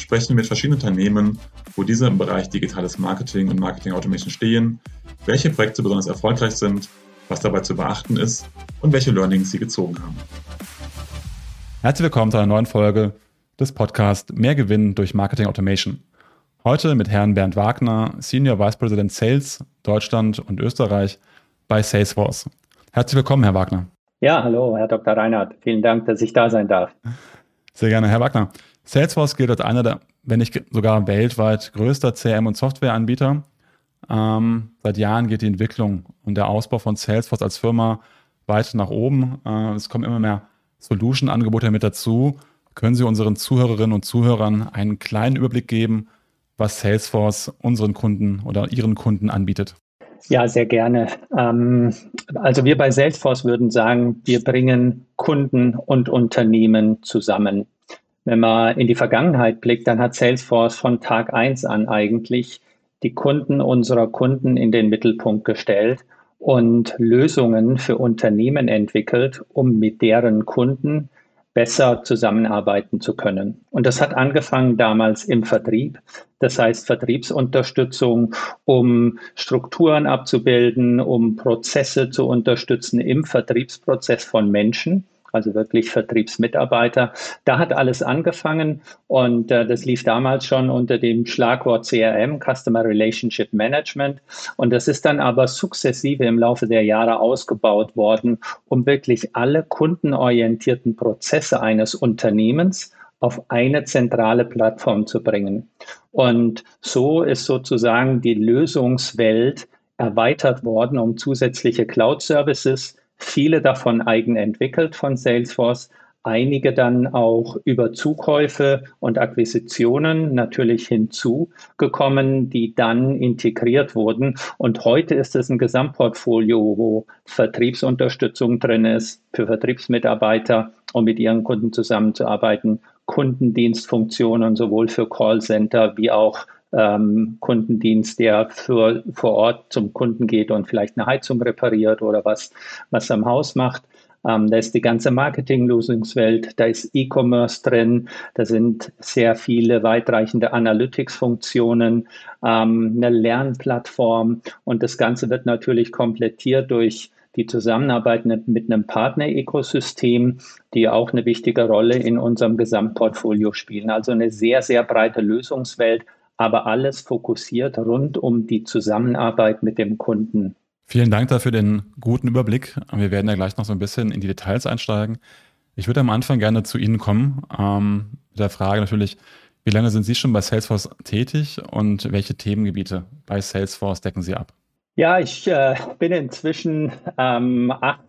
sprechen wir mit verschiedenen Unternehmen, wo diese im Bereich digitales Marketing und Marketing Automation stehen, welche Projekte besonders erfolgreich sind, was dabei zu beachten ist und welche Learnings sie gezogen haben. Herzlich willkommen zu einer neuen Folge des Podcasts Mehr Gewinn durch Marketing Automation. Heute mit Herrn Bernd Wagner, Senior Vice President Sales Deutschland und Österreich bei Salesforce. Herzlich willkommen, Herr Wagner. Ja, hallo, Herr Dr. Reinhardt. Vielen Dank, dass ich da sein darf. Sehr gerne, Herr Wagner. Salesforce gilt als einer der, wenn nicht sogar weltweit größter CRM- und Softwareanbieter. Ähm, seit Jahren geht die Entwicklung und der Ausbau von Salesforce als Firma weiter nach oben. Äh, es kommen immer mehr Solution-Angebote mit dazu. Können Sie unseren Zuhörerinnen und Zuhörern einen kleinen Überblick geben, was Salesforce unseren Kunden oder Ihren Kunden anbietet? Ja, sehr gerne. Ähm, also wir bei Salesforce würden sagen, wir bringen Kunden und Unternehmen zusammen. Wenn man in die Vergangenheit blickt, dann hat Salesforce von Tag eins an eigentlich die Kunden unserer Kunden in den Mittelpunkt gestellt und Lösungen für Unternehmen entwickelt, um mit deren Kunden besser zusammenarbeiten zu können. Und das hat angefangen damals im Vertrieb. Das heißt Vertriebsunterstützung, um Strukturen abzubilden, um Prozesse zu unterstützen im Vertriebsprozess von Menschen also wirklich Vertriebsmitarbeiter. Da hat alles angefangen und äh, das lief damals schon unter dem Schlagwort CRM, Customer Relationship Management. Und das ist dann aber sukzessive im Laufe der Jahre ausgebaut worden, um wirklich alle kundenorientierten Prozesse eines Unternehmens auf eine zentrale Plattform zu bringen. Und so ist sozusagen die Lösungswelt erweitert worden um zusätzliche Cloud-Services, viele davon eigen entwickelt von Salesforce, einige dann auch über Zukäufe und Akquisitionen natürlich hinzugekommen, die dann integriert wurden. Und heute ist es ein Gesamtportfolio, wo Vertriebsunterstützung drin ist für Vertriebsmitarbeiter, um mit ihren Kunden zusammenzuarbeiten, Kundendienstfunktionen sowohl für Callcenter wie auch ähm, Kundendienst, der für, vor Ort zum Kunden geht und vielleicht eine Heizung repariert oder was, was am Haus macht. Ähm, da ist die ganze Marketing-Lösungswelt, da ist E-Commerce drin, da sind sehr viele weitreichende Analytics-Funktionen, ähm, eine Lernplattform und das Ganze wird natürlich komplettiert durch die Zusammenarbeit mit einem Partner-Ökosystem, die auch eine wichtige Rolle in unserem Gesamtportfolio spielen. Also eine sehr, sehr breite Lösungswelt, aber alles fokussiert rund um die Zusammenarbeit mit dem Kunden. Vielen Dank dafür den guten Überblick. Wir werden ja gleich noch so ein bisschen in die Details einsteigen. Ich würde am Anfang gerne zu Ihnen kommen ähm, mit der Frage natürlich, wie lange sind Sie schon bei Salesforce tätig und welche Themengebiete bei Salesforce decken Sie ab? Ja, ich äh, bin inzwischen ähm, acht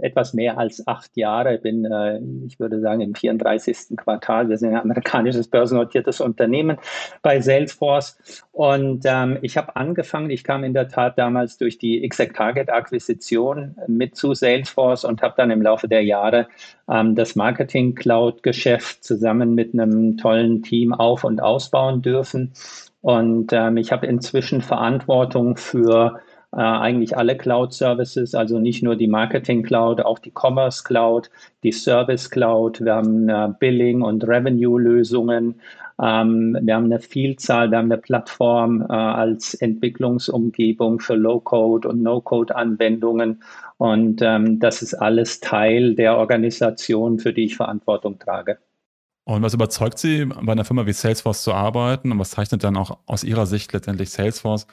etwas mehr als acht Jahre, bin, äh, ich würde sagen, im 34. Quartal. Wir sind ein amerikanisches börsennotiertes Unternehmen bei Salesforce. Und ähm, ich habe angefangen, ich kam in der Tat damals durch die Exact Target Akquisition mit zu Salesforce und habe dann im Laufe der Jahre ähm, das Marketing Cloud Geschäft zusammen mit einem tollen Team auf und ausbauen dürfen. Und ähm, ich habe inzwischen Verantwortung für äh, eigentlich alle Cloud-Services, also nicht nur die Marketing Cloud, auch die Commerce Cloud, die Service Cloud. Wir haben äh, Billing- und Revenue-Lösungen. Ähm, wir haben eine Vielzahl, wir haben eine Plattform äh, als Entwicklungsumgebung für Low-Code und No-Code-Anwendungen. Und ähm, das ist alles Teil der Organisation, für die ich Verantwortung trage. Und was überzeugt Sie, bei einer Firma wie Salesforce zu arbeiten? Und was zeichnet dann auch aus Ihrer Sicht letztendlich Salesforce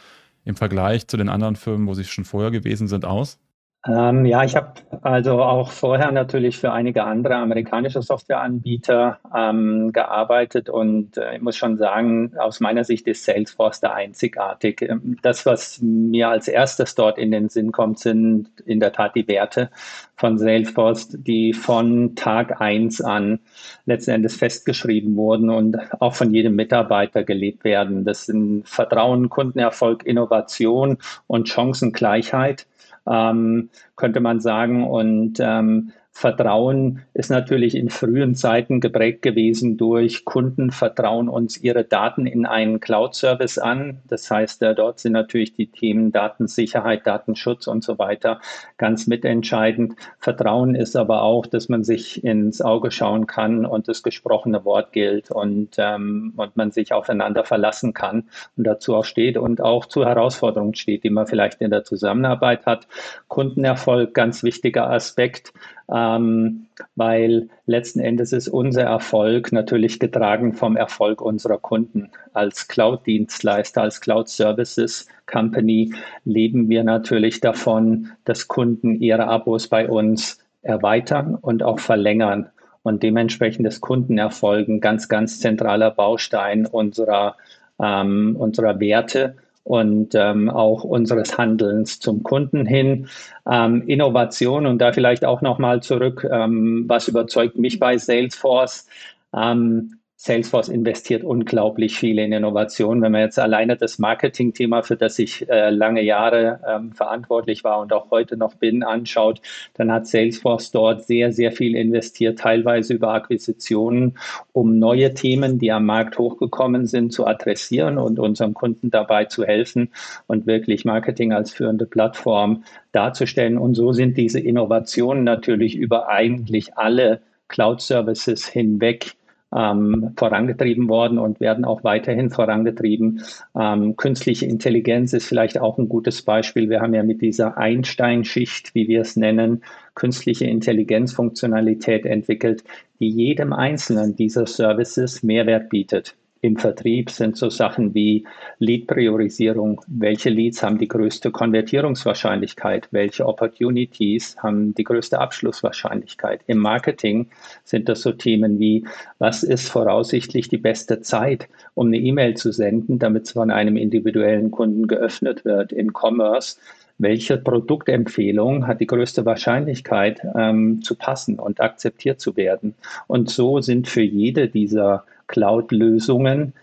im Vergleich zu den anderen Firmen, wo Sie schon vorher gewesen sind, aus? Ähm, ja, ich habe also auch vorher natürlich für einige andere amerikanische Softwareanbieter ähm, gearbeitet und äh, ich muss schon sagen, aus meiner Sicht ist Salesforce da einzigartig. Ähm, das, was mir als erstes dort in den Sinn kommt, sind in der Tat die Werte von Salesforce, die von Tag eins an letzten Endes festgeschrieben wurden und auch von jedem Mitarbeiter gelebt werden. Das sind Vertrauen, Kundenerfolg, Innovation und Chancengleichheit ähm, könnte man sagen. Und ähm, Vertrauen ist natürlich in frühen Zeiten geprägt gewesen durch Kunden vertrauen uns ihre Daten in einen Cloud-Service an. Das heißt, äh, dort sind natürlich die Themen Datensicherheit, Datenschutz und so weiter ganz mitentscheidend. Vertrauen ist aber auch, dass man sich ins Auge schauen kann und das gesprochene Wort gilt und, ähm, und man sich aufeinander verlassen kann und dazu auch steht und auch zu Herausforderungen steht, die man vielleicht in der Zusammenarbeit hat. Kundenerfolg, ganz wichtiger Aspekt ähm, weil letzten Endes ist unser Erfolg natürlich getragen vom Erfolg unserer Kunden. Als Cloud-Dienstleister, als Cloud-Services-Company leben wir natürlich davon, dass Kunden ihre Abos bei uns erweitern und auch verlängern. Und dementsprechend ist Kundenerfolg ein ganz, ganz zentraler Baustein unserer, ähm, unserer Werte und ähm, auch unseres Handelns zum Kunden hin. Ähm, Innovation und da vielleicht auch nochmal zurück, ähm, was überzeugt mich bei Salesforce? Ähm, Salesforce investiert unglaublich viel in Innovation. Wenn man jetzt alleine das Marketing-Thema, für das ich äh, lange Jahre ähm, verantwortlich war und auch heute noch bin, anschaut, dann hat Salesforce dort sehr, sehr viel investiert, teilweise über Akquisitionen, um neue Themen, die am Markt hochgekommen sind, zu adressieren und unseren Kunden dabei zu helfen und wirklich Marketing als führende Plattform darzustellen. Und so sind diese Innovationen natürlich über eigentlich alle Cloud-Services hinweg ähm, vorangetrieben worden und werden auch weiterhin vorangetrieben. Ähm, künstliche Intelligenz ist vielleicht auch ein gutes Beispiel. Wir haben ja mit dieser Einstein-Schicht, wie wir es nennen, künstliche Intelligenzfunktionalität entwickelt, die jedem einzelnen dieser Services Mehrwert bietet im Vertrieb sind so Sachen wie Lead-Priorisierung. Welche Leads haben die größte Konvertierungswahrscheinlichkeit? Welche Opportunities haben die größte Abschlusswahrscheinlichkeit? Im Marketing sind das so Themen wie, was ist voraussichtlich die beste Zeit, um eine E-Mail zu senden, damit es von einem individuellen Kunden geöffnet wird? In Commerce welche Produktempfehlung hat die größte Wahrscheinlichkeit ähm, zu passen und akzeptiert zu werden. Und so sind für jede dieser Cloud-Lösungen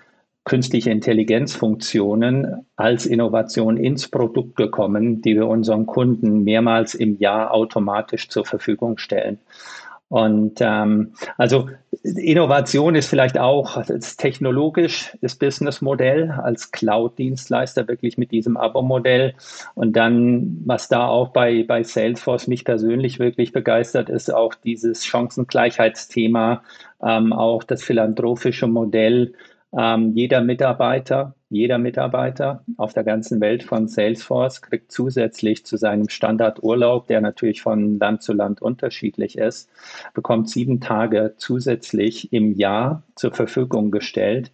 künstliche Intelligenzfunktionen als Innovation ins Produkt gekommen, die wir unseren Kunden mehrmals im Jahr automatisch zur Verfügung stellen. Und ähm, also Innovation ist vielleicht auch ist technologisch das Businessmodell als Cloud-Dienstleister wirklich mit diesem Abo-Modell. Und dann, was da auch bei, bei Salesforce mich persönlich wirklich begeistert, ist auch dieses Chancengleichheitsthema, ähm, auch das philanthropische Modell. Ähm, jeder Mitarbeiter jeder Mitarbeiter auf der ganzen Welt von Salesforce kriegt zusätzlich zu seinem Standardurlaub, der natürlich von Land zu Land unterschiedlich ist, bekommt sieben Tage zusätzlich im Jahr zur Verfügung gestellt,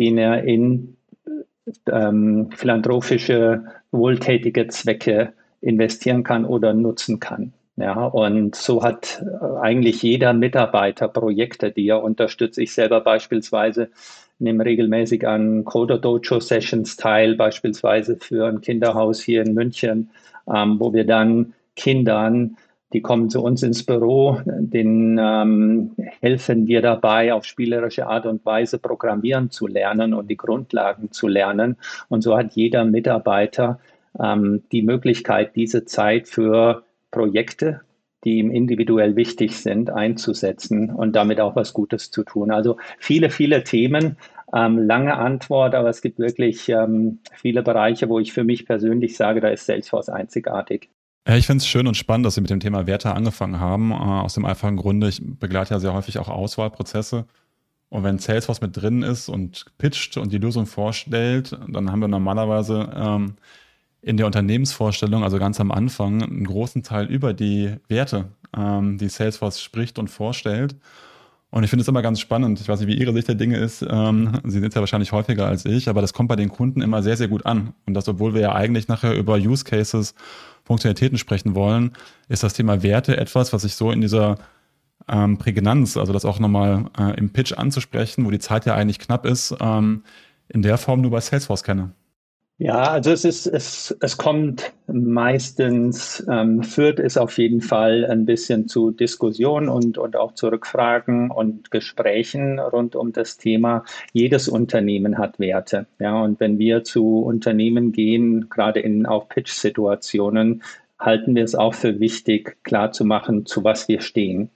den er in ähm, philanthropische, wohltätige Zwecke investieren kann oder nutzen kann. Ja, und so hat äh, eigentlich jeder Mitarbeiter Projekte, die er unterstützt. Ich selber beispielsweise nehme regelmäßig an Coder Dojo Sessions teil, beispielsweise für ein Kinderhaus hier in München, ähm, wo wir dann Kindern, die kommen zu uns ins Büro, denen ähm, helfen wir dabei, auf spielerische Art und Weise programmieren zu lernen und die Grundlagen zu lernen. Und so hat jeder Mitarbeiter ähm, die Möglichkeit, diese Zeit für Projekte die ihm individuell wichtig sind, einzusetzen und damit auch was Gutes zu tun. Also viele, viele Themen, ähm, lange Antwort, aber es gibt wirklich ähm, viele Bereiche, wo ich für mich persönlich sage, da ist Salesforce einzigartig. Ja, ich finde es schön und spannend, dass Sie mit dem Thema Werte angefangen haben. Äh, aus dem einfachen Grunde, ich begleite ja sehr häufig auch Auswahlprozesse. Und wenn Salesforce mit drin ist und pitcht und die Lösung vorstellt, dann haben wir normalerweise ähm, in der Unternehmensvorstellung, also ganz am Anfang, einen großen Teil über die Werte, ähm, die Salesforce spricht und vorstellt. Und ich finde es immer ganz spannend. Ich weiß nicht, wie Ihre Sicht der Dinge ist. Ähm, Sie sind ja wahrscheinlich häufiger als ich, aber das kommt bei den Kunden immer sehr, sehr gut an. Und das, obwohl wir ja eigentlich nachher über Use Cases, Funktionalitäten sprechen wollen, ist das Thema Werte etwas, was ich so in dieser ähm, Prägnanz, also das auch nochmal äh, im Pitch anzusprechen, wo die Zeit ja eigentlich knapp ist, ähm, in der Form nur bei Salesforce kenne. Ja, also es ist, es, es kommt meistens, ähm, führt es auf jeden Fall ein bisschen zu Diskussionen und, und auch zu Rückfragen und Gesprächen rund um das Thema. Jedes Unternehmen hat Werte. Ja, und wenn wir zu Unternehmen gehen, gerade in auch Pitch-Situationen, halten wir es auch für wichtig, klarzumachen, zu was wir stehen.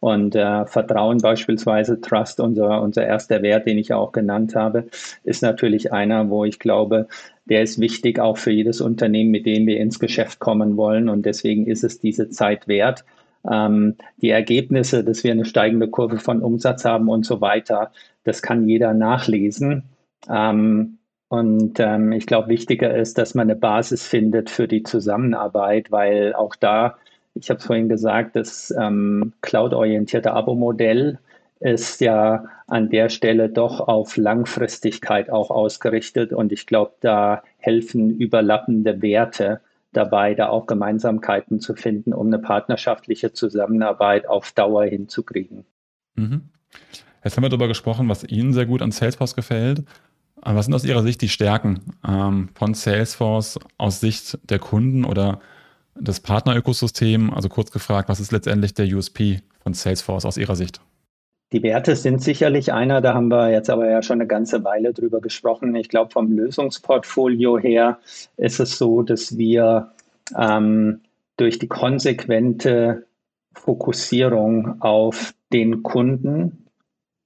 Und äh, Vertrauen beispielsweise, Trust, unser, unser erster Wert, den ich auch genannt habe, ist natürlich einer, wo ich glaube, der ist wichtig auch für jedes Unternehmen, mit dem wir ins Geschäft kommen wollen. Und deswegen ist es diese Zeit wert. Ähm, die Ergebnisse, dass wir eine steigende Kurve von Umsatz haben und so weiter, das kann jeder nachlesen. Ähm, und ähm, ich glaube, wichtiger ist, dass man eine Basis findet für die Zusammenarbeit, weil auch da, ich habe es vorhin gesagt, das ähm, cloud-orientierte Abo-Modell ist ja an der Stelle doch auf Langfristigkeit auch ausgerichtet. Und ich glaube, da helfen überlappende Werte dabei, da auch Gemeinsamkeiten zu finden, um eine partnerschaftliche Zusammenarbeit auf Dauer hinzukriegen. Mhm. Jetzt haben wir darüber gesprochen, was Ihnen sehr gut an Salesforce gefällt. Was sind aus Ihrer Sicht die Stärken ähm, von Salesforce aus Sicht der Kunden oder des Partnerökosystems? Also kurz gefragt, was ist letztendlich der USP von Salesforce aus Ihrer Sicht? Die Werte sind sicherlich einer, da haben wir jetzt aber ja schon eine ganze Weile drüber gesprochen. Ich glaube, vom Lösungsportfolio her ist es so, dass wir ähm, durch die konsequente Fokussierung auf den Kunden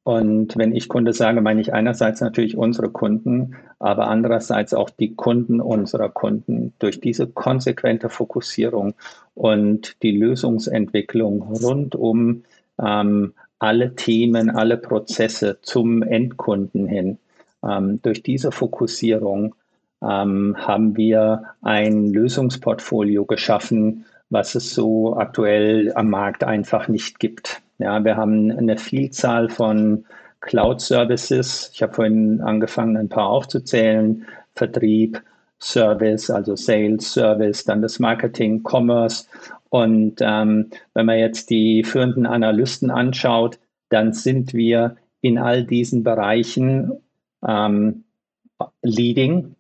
und wenn ich Kunde sage, meine ich einerseits natürlich unsere Kunden, aber andererseits auch die Kunden unserer Kunden. Durch diese konsequente Fokussierung und die Lösungsentwicklung rund um ähm, alle Themen, alle Prozesse zum Endkunden hin. Ähm, durch diese Fokussierung ähm, haben wir ein Lösungsportfolio geschaffen, was es so aktuell am Markt einfach nicht gibt. Ja, wir haben eine Vielzahl von Cloud-Services. Ich habe vorhin angefangen, ein paar aufzuzählen. Vertrieb, Service, also Sales, Service, dann das Marketing, Commerce. Und ähm, wenn man jetzt die führenden Analysten anschaut, dann sind wir in all diesen Bereichen ähm, leading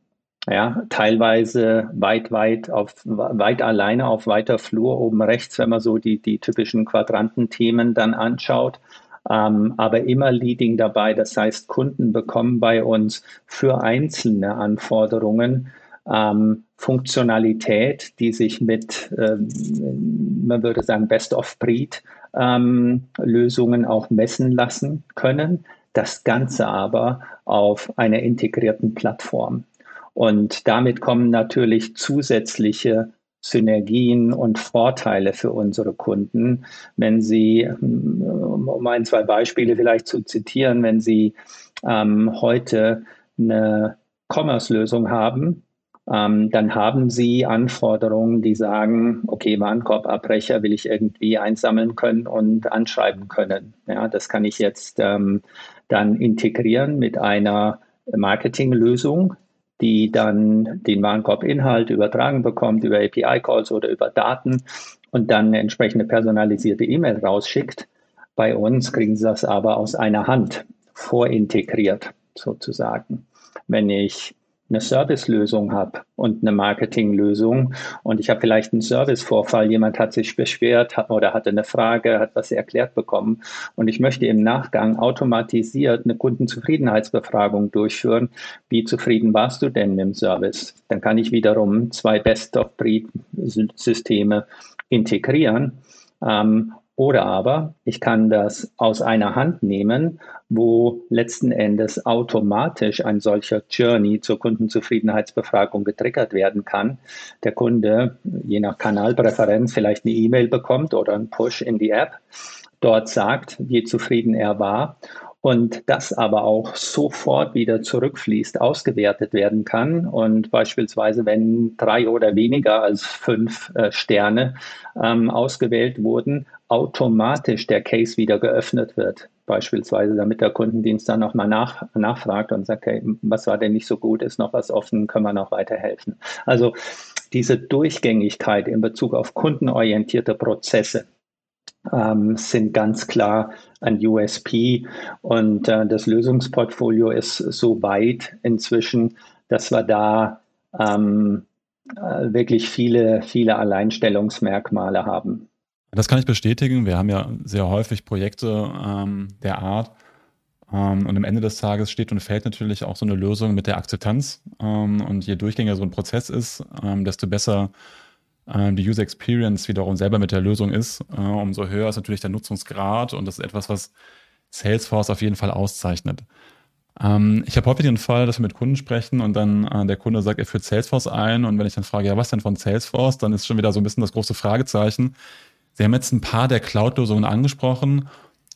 ja, teilweise weit, weit auf, weit alleine auf weiter Flur oben rechts, wenn man so die, die typischen Quadrantenthemen dann anschaut. Ähm, aber immer Leading dabei. Das heißt, Kunden bekommen bei uns für einzelne Anforderungen ähm, Funktionalität, die sich mit, ähm, man würde sagen, Best-of-Breed ähm, auch messen lassen können. Das Ganze aber auf einer integrierten Plattform. Und damit kommen natürlich zusätzliche Synergien und Vorteile für unsere Kunden, wenn sie, um ein, zwei Beispiele vielleicht zu zitieren, wenn sie ähm, heute eine Commerce-Lösung haben, ähm, dann haben sie Anforderungen, die sagen, okay, Warenkorbabbrecher will ich irgendwie einsammeln können und anschreiben können. Ja, das kann ich jetzt ähm, dann integrieren mit einer Marketinglösung, die dann den Warenkorbinhalt übertragen bekommt über API-Calls oder über Daten und dann eine entsprechende personalisierte E-Mail rausschickt. Bei uns kriegen sie das aber aus einer Hand vorintegriert sozusagen. Wenn ich eine Servicelösung habe und eine Marketinglösung und ich habe vielleicht einen Servicevorfall, jemand hat sich beschwert oder hatte eine Frage, hat was erklärt bekommen und ich möchte im Nachgang automatisiert eine Kundenzufriedenheitsbefragung durchführen. Wie zufrieden warst du denn mit dem Service? Dann kann ich wiederum zwei Best-of-Breed-Systeme integrieren ähm, oder aber ich kann das aus einer Hand nehmen, wo letzten Endes automatisch ein solcher Journey zur Kundenzufriedenheitsbefragung getriggert werden kann. Der Kunde, je nach Kanalpräferenz, vielleicht eine E-Mail bekommt oder einen Push in die App, dort sagt, wie zufrieden er war und das aber auch sofort wieder zurückfließt, ausgewertet werden kann und beispielsweise, wenn drei oder weniger als fünf äh, Sterne ähm, ausgewählt wurden, automatisch der Case wieder geöffnet wird. beispielsweise, damit der Kundendienst dann nochmal nach, nachfragt und sagt, hey, was war denn nicht so gut, ist noch was offen, können wir noch weiterhelfen. Also diese Durchgängigkeit in Bezug auf kundenorientierte Prozesse ähm, sind ganz klar ein USP und äh, das Lösungsportfolio ist so weit inzwischen, dass wir da ähm, äh, wirklich viele, viele Alleinstellungsmerkmale haben. Das kann ich bestätigen. Wir haben ja sehr häufig Projekte ähm, der Art. Ähm, und am Ende des Tages steht und fällt natürlich auch so eine Lösung mit der Akzeptanz. Ähm, und je durchgängiger so ein Prozess ist, ähm, desto besser die User Experience wiederum selber mit der Lösung ist, äh, umso höher ist natürlich der Nutzungsgrad. Und das ist etwas, was Salesforce auf jeden Fall auszeichnet. Ähm, ich habe häufig den Fall, dass wir mit Kunden sprechen und dann äh, der Kunde sagt, er führt Salesforce ein. Und wenn ich dann frage, ja, was denn von Salesforce, dann ist schon wieder so ein bisschen das große Fragezeichen. Sie haben jetzt ein paar der Cloud-Lösungen angesprochen.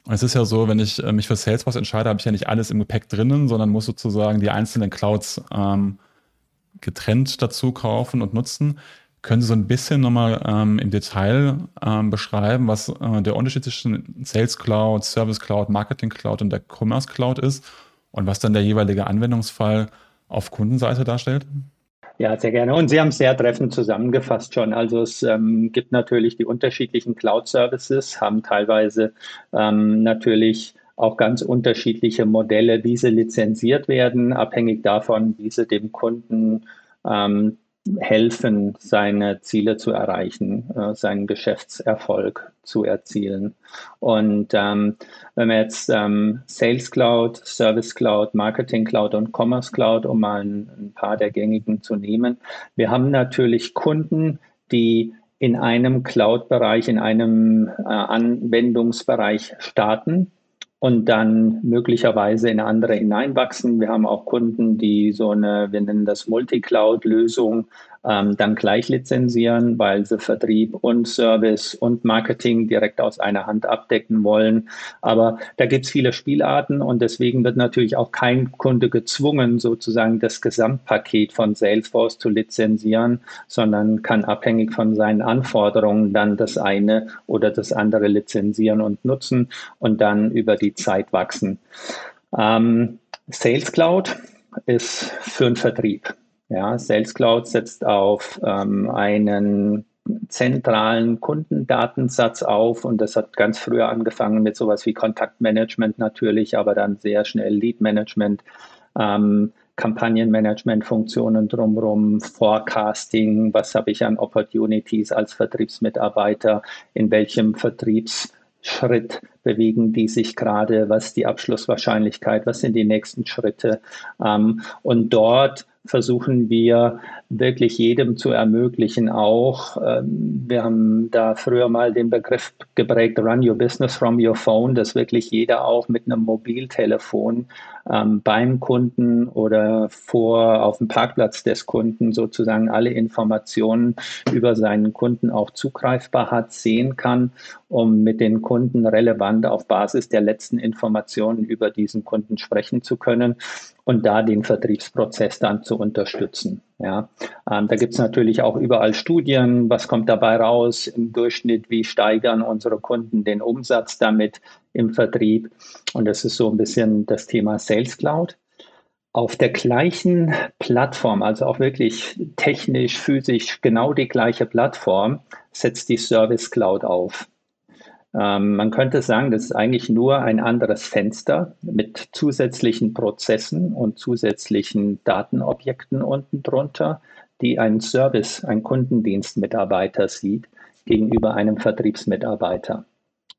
Und es ist ja so, wenn ich äh, mich für Salesforce entscheide, habe ich ja nicht alles im Gepäck drinnen, sondern muss sozusagen die einzelnen Clouds ähm, getrennt dazu kaufen und nutzen. Können Sie so ein bisschen nochmal ähm, im Detail ähm, beschreiben, was äh, der Unterschied zwischen Sales Cloud, Service Cloud, Marketing Cloud und der Commerce Cloud ist und was dann der jeweilige Anwendungsfall auf Kundenseite darstellt? Ja, sehr gerne. Und Sie haben es sehr treffend zusammengefasst schon. Also es ähm, gibt natürlich die unterschiedlichen Cloud-Services, haben teilweise ähm, natürlich auch ganz unterschiedliche Modelle, wie sie lizenziert werden, abhängig davon, wie sie dem Kunden ähm, helfen, seine Ziele zu erreichen, äh, seinen Geschäftserfolg zu erzielen. Und ähm, wenn wir jetzt ähm, Sales Cloud, Service Cloud, Marketing Cloud und Commerce Cloud, um mal ein, ein paar der gängigen zu nehmen, wir haben natürlich Kunden, die in einem Cloud-Bereich, in einem äh, Anwendungsbereich starten und dann möglicherweise in andere hineinwachsen. Wir haben auch Kunden, die so eine, wir nennen das Multi-Cloud-Lösung ähm, dann gleich lizenzieren, weil sie Vertrieb und Service und Marketing direkt aus einer Hand abdecken wollen. Aber da gibt es viele Spielarten und deswegen wird natürlich auch kein Kunde gezwungen, sozusagen das Gesamtpaket von Salesforce zu lizenzieren, sondern kann abhängig von seinen Anforderungen dann das eine oder das andere lizenzieren und nutzen und dann über die Zeit wachsen. Ähm, Sales Cloud ist für den Vertrieb. Ja, Sales Cloud setzt auf ähm, einen zentralen Kundendatensatz auf und das hat ganz früher angefangen mit sowas wie Kontaktmanagement natürlich, aber dann sehr schnell Lead Management, ähm, Kampagnenmanagement-Funktionen drumherum, Forecasting, was habe ich an Opportunities als Vertriebsmitarbeiter, in welchem Vertriebsschritt bewegen die sich gerade, was ist die Abschlusswahrscheinlichkeit, was sind die nächsten Schritte. Ähm, und dort versuchen wir wirklich jedem zu ermöglichen, auch, ähm, wir haben da früher mal den Begriff geprägt, Run Your Business from Your Phone, dass wirklich jeder auch mit einem Mobiltelefon ähm, beim Kunden oder vor auf dem Parkplatz des Kunden sozusagen alle Informationen über seinen Kunden auch zugreifbar hat, sehen kann, um mit den Kunden relevant auf Basis der letzten Informationen über diesen Kunden sprechen zu können und da den Vertriebsprozess dann zu unterstützen. Ja, ähm, da gibt es natürlich auch überall Studien, was kommt dabei raus im Durchschnitt, wie steigern unsere Kunden den Umsatz damit im Vertrieb. Und das ist so ein bisschen das Thema Sales Cloud. Auf der gleichen Plattform, also auch wirklich technisch, physisch genau die gleiche Plattform, setzt die Service Cloud auf. Ähm, man könnte sagen, das ist eigentlich nur ein anderes Fenster mit zusätzlichen Prozessen und zusätzlichen Datenobjekten unten drunter, die ein Service, ein Kundendienstmitarbeiter sieht gegenüber einem Vertriebsmitarbeiter.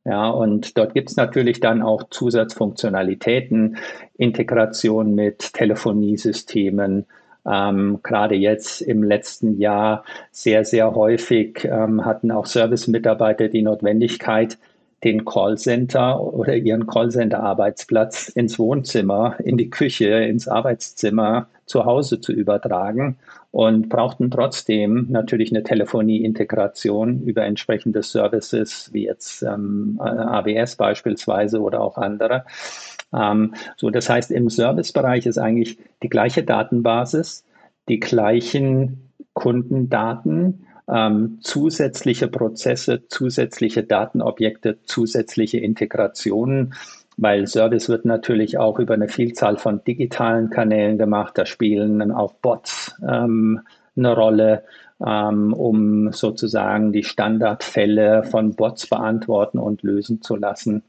Ja, und dort gibt es natürlich dann auch Zusatzfunktionalitäten, Integration mit Telefoniesystemen, ähm, gerade jetzt im letzten Jahr sehr, sehr häufig ähm, hatten auch Service-Mitarbeiter die Notwendigkeit, den Callcenter oder ihren Callcenter-Arbeitsplatz ins Wohnzimmer, in die Küche, ins Arbeitszimmer zu Hause zu übertragen und brauchten trotzdem natürlich eine Telefonie-Integration über entsprechende Services wie jetzt ähm, AWS beispielsweise oder auch andere. Ähm, so, das heißt, im Servicebereich ist eigentlich die gleiche Datenbasis, die gleichen Kundendaten, ähm, zusätzliche Prozesse, zusätzliche Datenobjekte, zusätzliche Integrationen. weil Service wird natürlich auch über eine Vielzahl von digitalen Kanälen gemacht. Da spielen auch Bots ähm, eine Rolle, ähm, um sozusagen die Standardfälle von Bots beantworten und lösen zu lassen.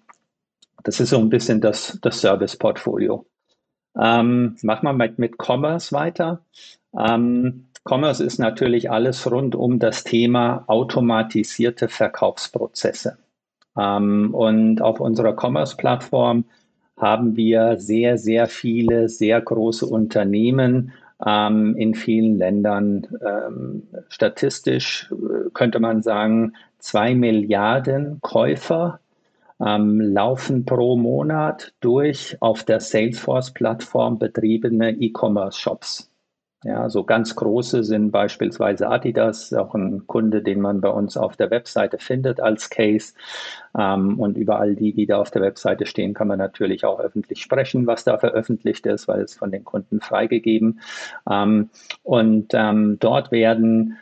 Das ist so ein bisschen das, das Service-Portfolio. Ähm, machen wir mit, mit Commerce weiter. Ähm, Commerce ist natürlich alles rund um das Thema automatisierte Verkaufsprozesse. Ähm, und auf unserer Commerce-Plattform haben wir sehr, sehr viele, sehr große Unternehmen ähm, in vielen Ländern. Ähm, statistisch äh, könnte man sagen, zwei Milliarden Käufer ähm, laufen pro Monat durch auf der Salesforce-Plattform betriebene E-Commerce-Shops. Ja, so ganz große sind beispielsweise Adidas, auch ein Kunde, den man bei uns auf der Webseite findet als Case. Ähm, und über all die, die da auf der Webseite stehen, kann man natürlich auch öffentlich sprechen, was da veröffentlicht ist, weil es von den Kunden freigegeben. Ähm, und ähm, dort werden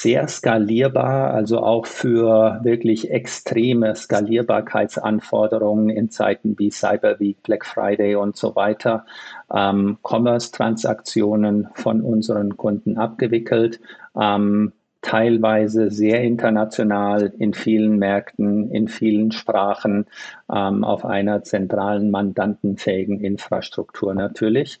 sehr skalierbar, also auch für wirklich extreme Skalierbarkeitsanforderungen in Zeiten wie Cyber Week, Black Friday und so weiter, ähm, Commerce-Transaktionen von unseren Kunden abgewickelt. Ähm, teilweise sehr international in vielen Märkten, in vielen Sprachen, ähm, auf einer zentralen mandantenfähigen Infrastruktur natürlich.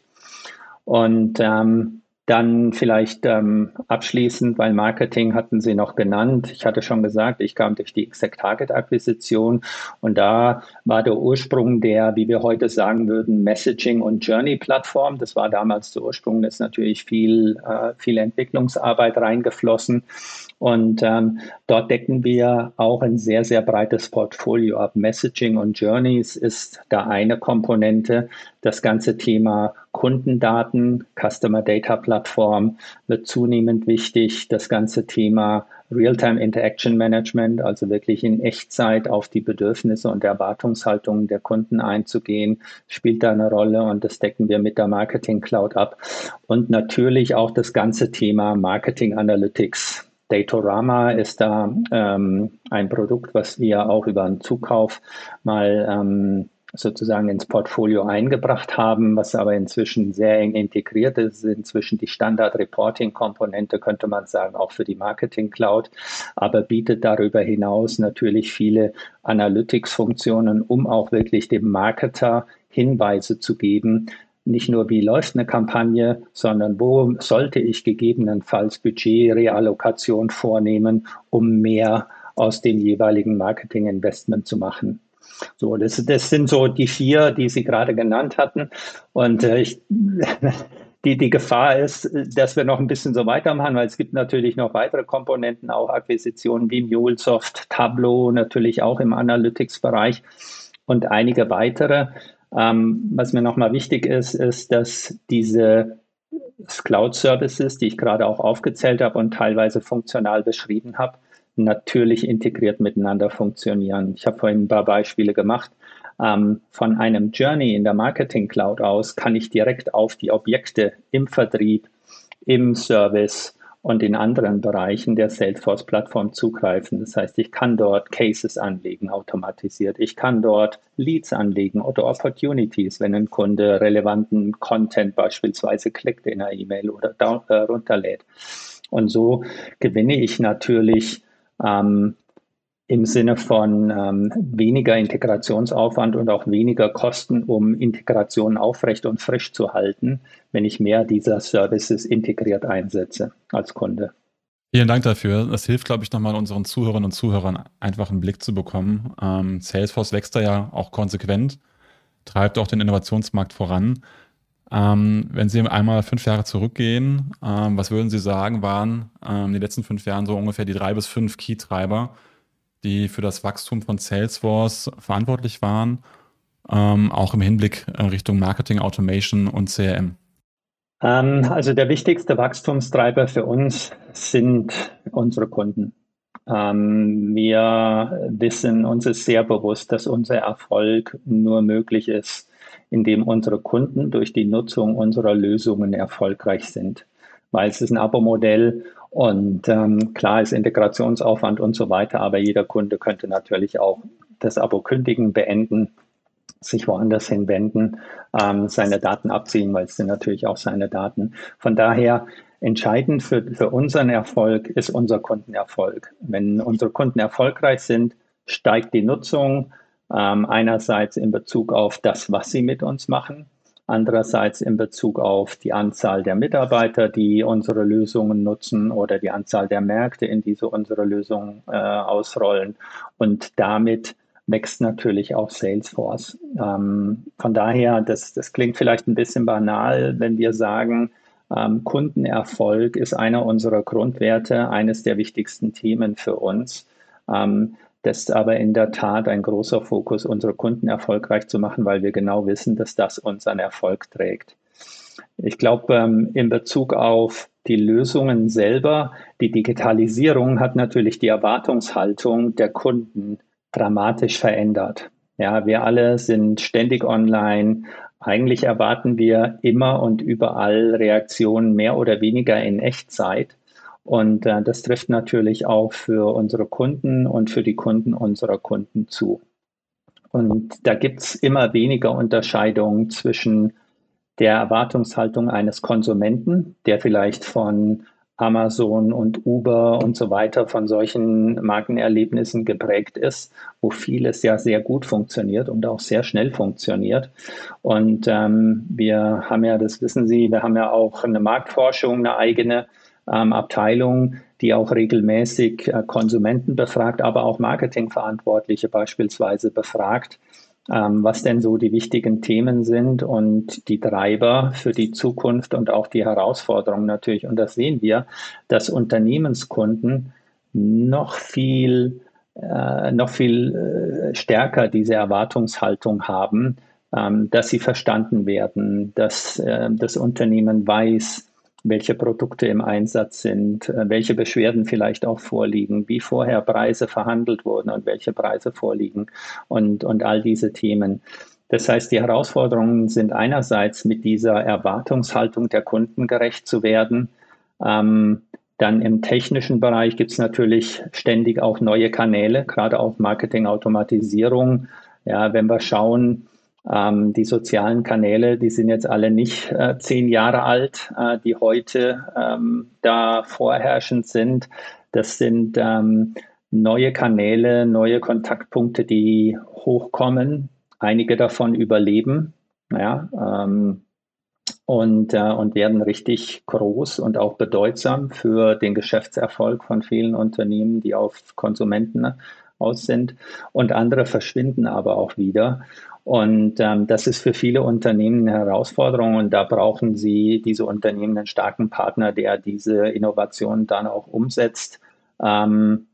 Und ähm, dann vielleicht ähm, abschließend, weil Marketing hatten Sie noch genannt. Ich hatte schon gesagt, ich kam durch die Exact Target Akquisition und da war der Ursprung der, wie wir heute sagen würden, Messaging und Journey Plattform. Das war damals der Ursprung. Da ist natürlich viel, äh, viel Entwicklungsarbeit reingeflossen. Und ähm, dort decken wir auch ein sehr, sehr breites Portfolio ab. Messaging und Journeys ist da eine Komponente. Das ganze Thema Kundendaten, Customer Data Plattform wird zunehmend wichtig. Das ganze Thema Real-Time Interaction Management, also wirklich in Echtzeit auf die Bedürfnisse und Erwartungshaltungen der Kunden einzugehen, spielt da eine Rolle und das decken wir mit der Marketing Cloud ab. Und natürlich auch das ganze Thema Marketing Analytics. Datorama ist da ähm, ein Produkt, was wir auch über einen Zukauf mal ähm, sozusagen ins Portfolio eingebracht haben, was aber inzwischen sehr eng integriert ist, inzwischen die Standard-Reporting-Komponente, könnte man sagen, auch für die Marketing-Cloud, aber bietet darüber hinaus natürlich viele Analytics-Funktionen, um auch wirklich dem Marketer Hinweise zu geben, nicht nur, wie läuft eine Kampagne, sondern wo sollte ich gegebenenfalls Budgetreallokation vornehmen, um mehr aus dem jeweiligen Marketinginvestment zu machen. So, das, das sind so die vier, die Sie gerade genannt hatten. Und äh, ich, die, die Gefahr ist, dass wir noch ein bisschen so weitermachen, weil es gibt natürlich noch weitere Komponenten, auch Akquisitionen wie MuleSoft, Tableau, natürlich auch im Analytics-Bereich und einige weitere. Ähm, was mir nochmal wichtig ist, ist, dass diese Cloud-Services, die ich gerade auch aufgezählt habe und teilweise funktional beschrieben habe, natürlich integriert miteinander funktionieren. Ich habe vorhin ein paar Beispiele gemacht. Ähm, von einem Journey in der Marketing Cloud aus kann ich direkt auf die Objekte im Vertrieb, im Service und in anderen Bereichen der Salesforce-Plattform zugreifen. Das heißt, ich kann dort Cases anlegen, automatisiert. Ich kann dort Leads anlegen oder Opportunities, wenn ein Kunde relevanten Content beispielsweise klickt in einer E-Mail oder down, äh, runterlädt. Und so gewinne ich natürlich ähm, im Sinne von ähm, weniger Integrationsaufwand und auch weniger Kosten, um Integration aufrecht und frisch zu halten, wenn ich mehr dieser Services integriert einsetze als Kunde. Vielen Dank dafür. Das hilft, glaube ich, nochmal unseren Zuhörerinnen und Zuhörern einfach einen Blick zu bekommen. Ähm, Salesforce wächst da ja auch konsequent, treibt auch den Innovationsmarkt voran. Ähm, wenn Sie einmal fünf Jahre zurückgehen, ähm, was würden Sie sagen, waren ähm, in den letzten fünf Jahren so ungefähr die drei bis fünf Key-Treiber, die für das Wachstum von Salesforce verantwortlich waren, ähm, auch im Hinblick äh, Richtung Marketing, Automation und CRM? Ähm, also der wichtigste Wachstumstreiber für uns sind unsere Kunden. Ähm, wir wissen, uns ist sehr bewusst, dass unser Erfolg nur möglich ist, indem unsere Kunden durch die Nutzung unserer Lösungen erfolgreich sind. Weil es ist ein Abo-Modell und ähm, klar ist Integrationsaufwand und so weiter, aber jeder Kunde könnte natürlich auch das Abo kündigen, beenden sich woanders hinwenden, ähm, seine Daten abziehen, weil es sind natürlich auch seine Daten. Von daher entscheidend für, für unseren Erfolg ist unser Kundenerfolg. Wenn unsere Kunden erfolgreich sind, steigt die Nutzung ähm, einerseits in Bezug auf das, was sie mit uns machen, andererseits in Bezug auf die Anzahl der Mitarbeiter, die unsere Lösungen nutzen oder die Anzahl der Märkte, in die sie unsere Lösungen äh, ausrollen. Und damit wächst natürlich auch Salesforce. Ähm, von daher, das, das klingt vielleicht ein bisschen banal, wenn wir sagen, ähm, Kundenerfolg ist einer unserer Grundwerte, eines der wichtigsten Themen für uns. Ähm, das ist aber in der Tat ein großer Fokus, unsere Kunden erfolgreich zu machen, weil wir genau wissen, dass das unseren Erfolg trägt. Ich glaube, ähm, in Bezug auf die Lösungen selber, die Digitalisierung hat natürlich die Erwartungshaltung der Kunden dramatisch verändert. Ja, wir alle sind ständig online. Eigentlich erwarten wir immer und überall Reaktionen mehr oder weniger in Echtzeit. Und äh, das trifft natürlich auch für unsere Kunden und für die Kunden unserer Kunden zu. Und da gibt es immer weniger Unterscheidungen zwischen der Erwartungshaltung eines Konsumenten, der vielleicht von Amazon und Uber und so weiter von solchen Markenerlebnissen geprägt ist, wo vieles ja sehr gut funktioniert und auch sehr schnell funktioniert. Und ähm, wir haben ja, das wissen Sie, wir haben ja auch eine Marktforschung, eine eigene ähm, Abteilung, die auch regelmäßig äh, Konsumenten befragt, aber auch Marketingverantwortliche beispielsweise befragt, ähm, was denn so die wichtigen Themen sind und die Treiber für die Zukunft und auch die Herausforderungen natürlich. Und das sehen wir, dass Unternehmenskunden noch viel, äh, noch viel äh, stärker diese Erwartungshaltung haben, ähm, dass sie verstanden werden, dass äh, das Unternehmen weiß, welche Produkte im Einsatz sind, äh, welche Beschwerden vielleicht auch vorliegen, wie vorher Preise verhandelt wurden und welche Preise vorliegen und, und all diese Themen. Das heißt, die Herausforderungen sind einerseits mit dieser Erwartungshaltung der Kunden gerecht zu werden. Ähm, dann im technischen Bereich gibt es natürlich ständig auch neue Kanäle, gerade auch Marketing-Automatisierung. Ja, wenn wir schauen, ähm, die sozialen Kanäle, die sind jetzt alle nicht äh, zehn Jahre alt, äh, die heute ähm, da vorherrschend sind. Das sind ähm, neue Kanäle, neue Kontaktpunkte, die hochkommen. Einige davon überleben. Ja, ähm, und, äh, und werden richtig groß und auch bedeutsam für den Geschäftserfolg von vielen Unternehmen, die auf Konsumenten aus sind. Und andere verschwinden aber auch wieder. Und ähm, das ist für viele Unternehmen eine Herausforderung und da brauchen sie, diese Unternehmen, einen starken Partner, der diese Innovation dann auch umsetzt. Ähm,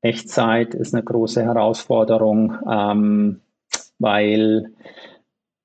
Echtzeit ist eine große Herausforderung, ähm, weil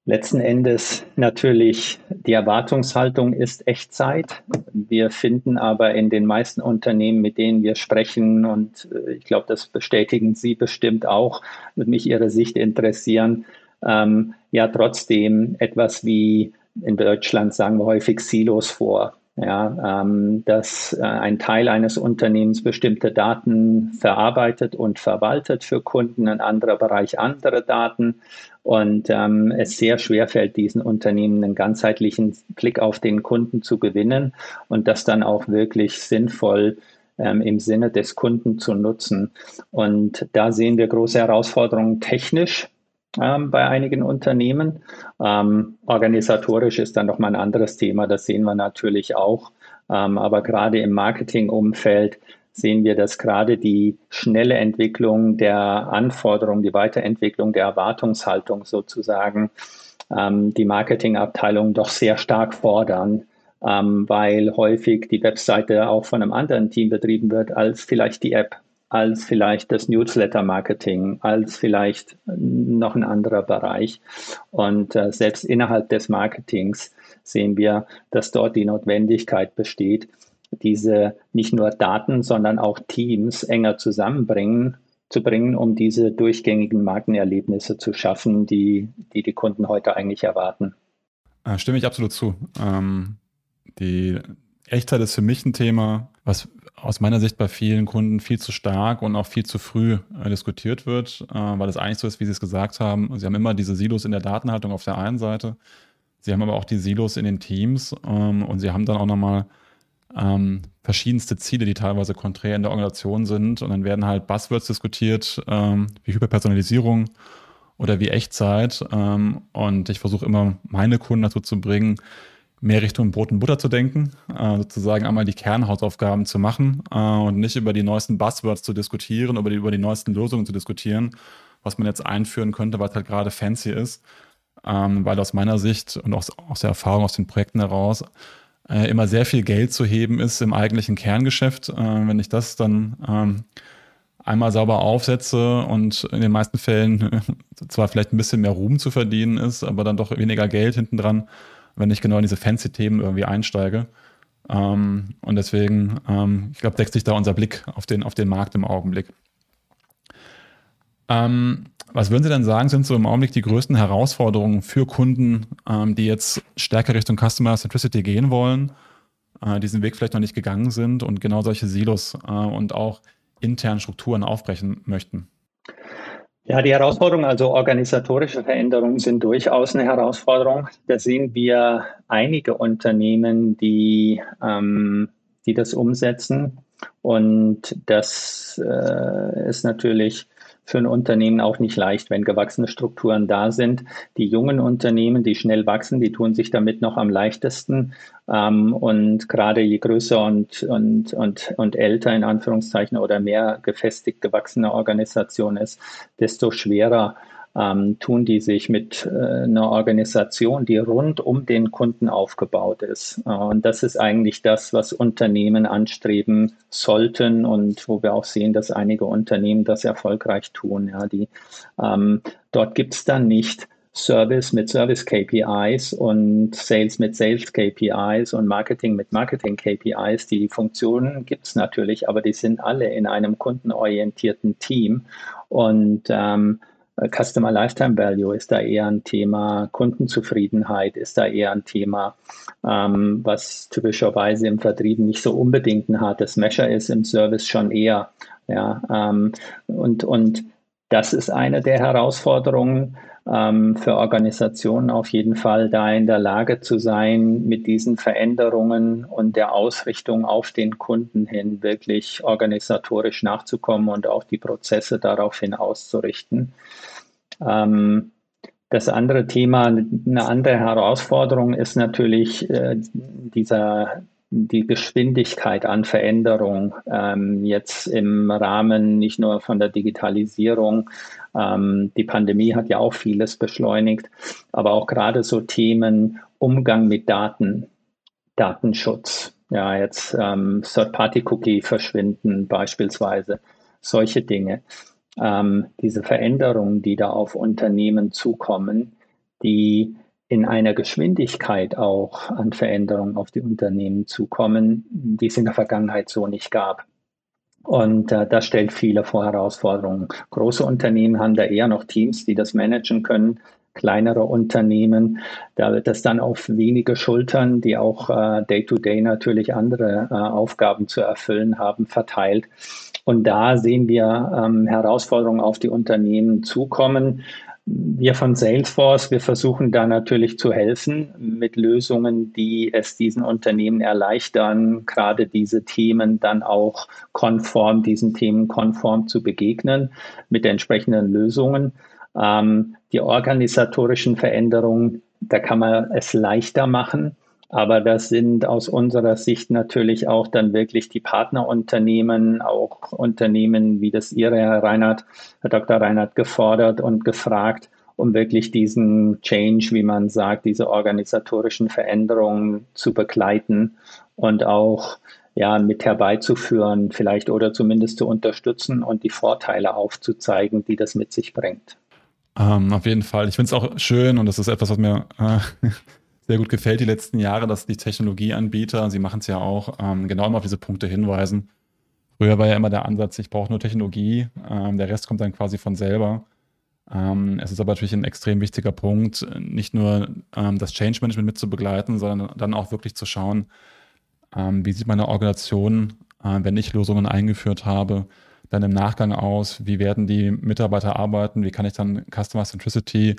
letzten Endes natürlich die Erwartungshaltung ist Echtzeit. Wir finden aber in den meisten Unternehmen, mit denen wir sprechen, und äh, ich glaube, das bestätigen Sie bestimmt auch, würde mich Ihre Sicht interessieren, ähm, ja trotzdem etwas wie in Deutschland sagen wir häufig Silos vor. Ja, ähm, dass äh, ein Teil eines Unternehmens bestimmte Daten verarbeitet und verwaltet für Kunden, ein anderer Bereich andere Daten und ähm, es sehr schwer fällt, diesen Unternehmen einen ganzheitlichen Blick auf den Kunden zu gewinnen und das dann auch wirklich sinnvoll ähm, im Sinne des Kunden zu nutzen. Und da sehen wir große Herausforderungen technisch ähm, bei einigen Unternehmen. Ähm, organisatorisch ist dann nochmal ein anderes Thema, das sehen wir natürlich auch. Ähm, aber gerade im Marketingumfeld sehen wir, dass gerade die schnelle Entwicklung der Anforderungen, die Weiterentwicklung der Erwartungshaltung sozusagen, ähm, die Marketingabteilung doch sehr stark fordern, ähm, weil häufig die Webseite auch von einem anderen Team betrieben wird als vielleicht die App als vielleicht das Newsletter-Marketing, als vielleicht noch ein anderer Bereich. Und äh, selbst innerhalb des Marketings sehen wir, dass dort die Notwendigkeit besteht, diese nicht nur Daten, sondern auch Teams enger zusammenbringen, zu bringen, um diese durchgängigen Markenerlebnisse zu schaffen, die die, die Kunden heute eigentlich erwarten. Äh, stimme ich absolut zu. Ähm, die Echtzeit ist für mich ein Thema, was aus meiner Sicht bei vielen Kunden viel zu stark und auch viel zu früh äh, diskutiert wird, äh, weil es eigentlich so ist, wie Sie es gesagt haben. Sie haben immer diese Silos in der Datenhaltung auf der einen Seite. Sie haben aber auch die Silos in den Teams ähm, und Sie haben dann auch nochmal ähm, verschiedenste Ziele, die teilweise konträr in der Organisation sind. Und dann werden halt Buzzwords diskutiert, ähm, wie Hyperpersonalisierung oder wie Echtzeit. Ähm, und ich versuche immer, meine Kunden dazu zu bringen, mehr Richtung Brot und Butter zu denken, äh, sozusagen einmal die Kernhausaufgaben zu machen äh, und nicht über die neuesten Buzzwords zu diskutieren, über die, über die neuesten Lösungen zu diskutieren, was man jetzt einführen könnte, es halt gerade fancy ist. Ähm, weil aus meiner Sicht und auch aus der Erfahrung aus den Projekten heraus äh, immer sehr viel Geld zu heben ist im eigentlichen Kerngeschäft. Äh, wenn ich das dann ähm, einmal sauber aufsetze und in den meisten Fällen zwar vielleicht ein bisschen mehr Ruhm zu verdienen ist, aber dann doch weniger Geld hinten dran, wenn ich genau in diese fancy Themen irgendwie einsteige. Ähm, und deswegen, ähm, ich glaube, deckt sich da unser Blick auf den, auf den Markt im Augenblick. Ähm, was würden Sie denn sagen, sind so im Augenblick die größten Herausforderungen für Kunden, ähm, die jetzt stärker Richtung Customer Centricity gehen wollen, äh, diesen Weg vielleicht noch nicht gegangen sind und genau solche Silos äh, und auch internen Strukturen aufbrechen möchten? Ja, die Herausforderungen, also organisatorische Veränderungen sind durchaus eine Herausforderung. Da sehen wir einige Unternehmen, die, ähm, die das umsetzen. Und das äh, ist natürlich für ein Unternehmen auch nicht leicht, wenn gewachsene Strukturen da sind. Die jungen Unternehmen, die schnell wachsen, die tun sich damit noch am leichtesten. Ähm, und gerade je größer und, und, und, und älter in Anführungszeichen oder mehr gefestigt gewachsene Organisation ist, desto schwerer ähm, tun die sich mit äh, einer Organisation, die rund um den Kunden aufgebaut ist. Äh, und das ist eigentlich das, was Unternehmen anstreben sollten und wo wir auch sehen, dass einige Unternehmen das erfolgreich tun. Ja, die, ähm, dort gibt es dann nicht Service mit Service KPIs und Sales mit Sales KPIs und Marketing mit Marketing KPIs. Die Funktionen gibt es natürlich, aber die sind alle in einem kundenorientierten Team. Und ähm, äh, Customer Lifetime Value ist da eher ein Thema, Kundenzufriedenheit ist da eher ein Thema, ähm, was typischerweise im Vertrieb nicht so unbedingt ein hartes Measure ist, im Service schon eher. Ja, ähm, und, und das ist eine der Herausforderungen für Organisationen auf jeden Fall, da in der Lage zu sein, mit diesen Veränderungen und der Ausrichtung auf den Kunden hin wirklich organisatorisch nachzukommen und auch die Prozesse daraufhin auszurichten. Ähm, das andere Thema, eine andere Herausforderung ist natürlich äh, dieser die Geschwindigkeit an Veränderung ähm, jetzt im Rahmen nicht nur von der Digitalisierung. Ähm, die Pandemie hat ja auch vieles beschleunigt, aber auch gerade so Themen Umgang mit Daten, Datenschutz. Ja, jetzt ähm, Third-Party-Cookie verschwinden beispielsweise, solche Dinge. Ähm, diese Veränderungen, die da auf Unternehmen zukommen, die in einer Geschwindigkeit auch an Veränderungen auf die Unternehmen zukommen, die es in der Vergangenheit so nicht gab. Und äh, das stellt viele vor Herausforderungen. Große Unternehmen haben da eher noch Teams, die das managen können. Kleinere Unternehmen, da wird das dann auf wenige Schultern, die auch äh, day-to-day -Day natürlich andere äh, Aufgaben zu erfüllen haben, verteilt. Und da sehen wir ähm, Herausforderungen auf die Unternehmen zukommen wir von Salesforce, wir versuchen da natürlich zu helfen mit Lösungen, die es diesen Unternehmen erleichtern, gerade diese Themen dann auch konform, diesen Themen konform zu begegnen mit entsprechenden Lösungen. Ähm, die organisatorischen Veränderungen, da kann man es leichter machen. Aber das sind aus unserer Sicht natürlich auch dann wirklich die Partnerunternehmen, auch Unternehmen wie das Ihre, Herr Reinhardt, Herr Dr. Reinhardt, gefordert und gefragt, um wirklich diesen Change, wie man sagt, diese organisatorischen Veränderungen zu begleiten und auch ja, mit herbeizuführen, vielleicht oder zumindest zu unterstützen und die Vorteile aufzuzeigen, die das mit sich bringt. Ähm, auf jeden Fall. Ich finde es auch schön und das ist etwas, was mir äh, sehr gut gefällt die letzten Jahre, dass die Technologieanbieter, sie machen es ja auch, ähm, genau immer auf diese Punkte hinweisen. Früher war ja immer der Ansatz, ich brauche nur Technologie, ähm, der Rest kommt dann quasi von selber. Ähm, es ist aber natürlich ein extrem wichtiger Punkt, nicht nur ähm, das Change Management mit zu begleiten, sondern dann auch wirklich zu schauen, ähm, wie sieht meine Organisation äh, wenn ich Lösungen eingeführt habe, dann im Nachgang aus, wie werden die Mitarbeiter arbeiten, wie kann ich dann Customer Centricity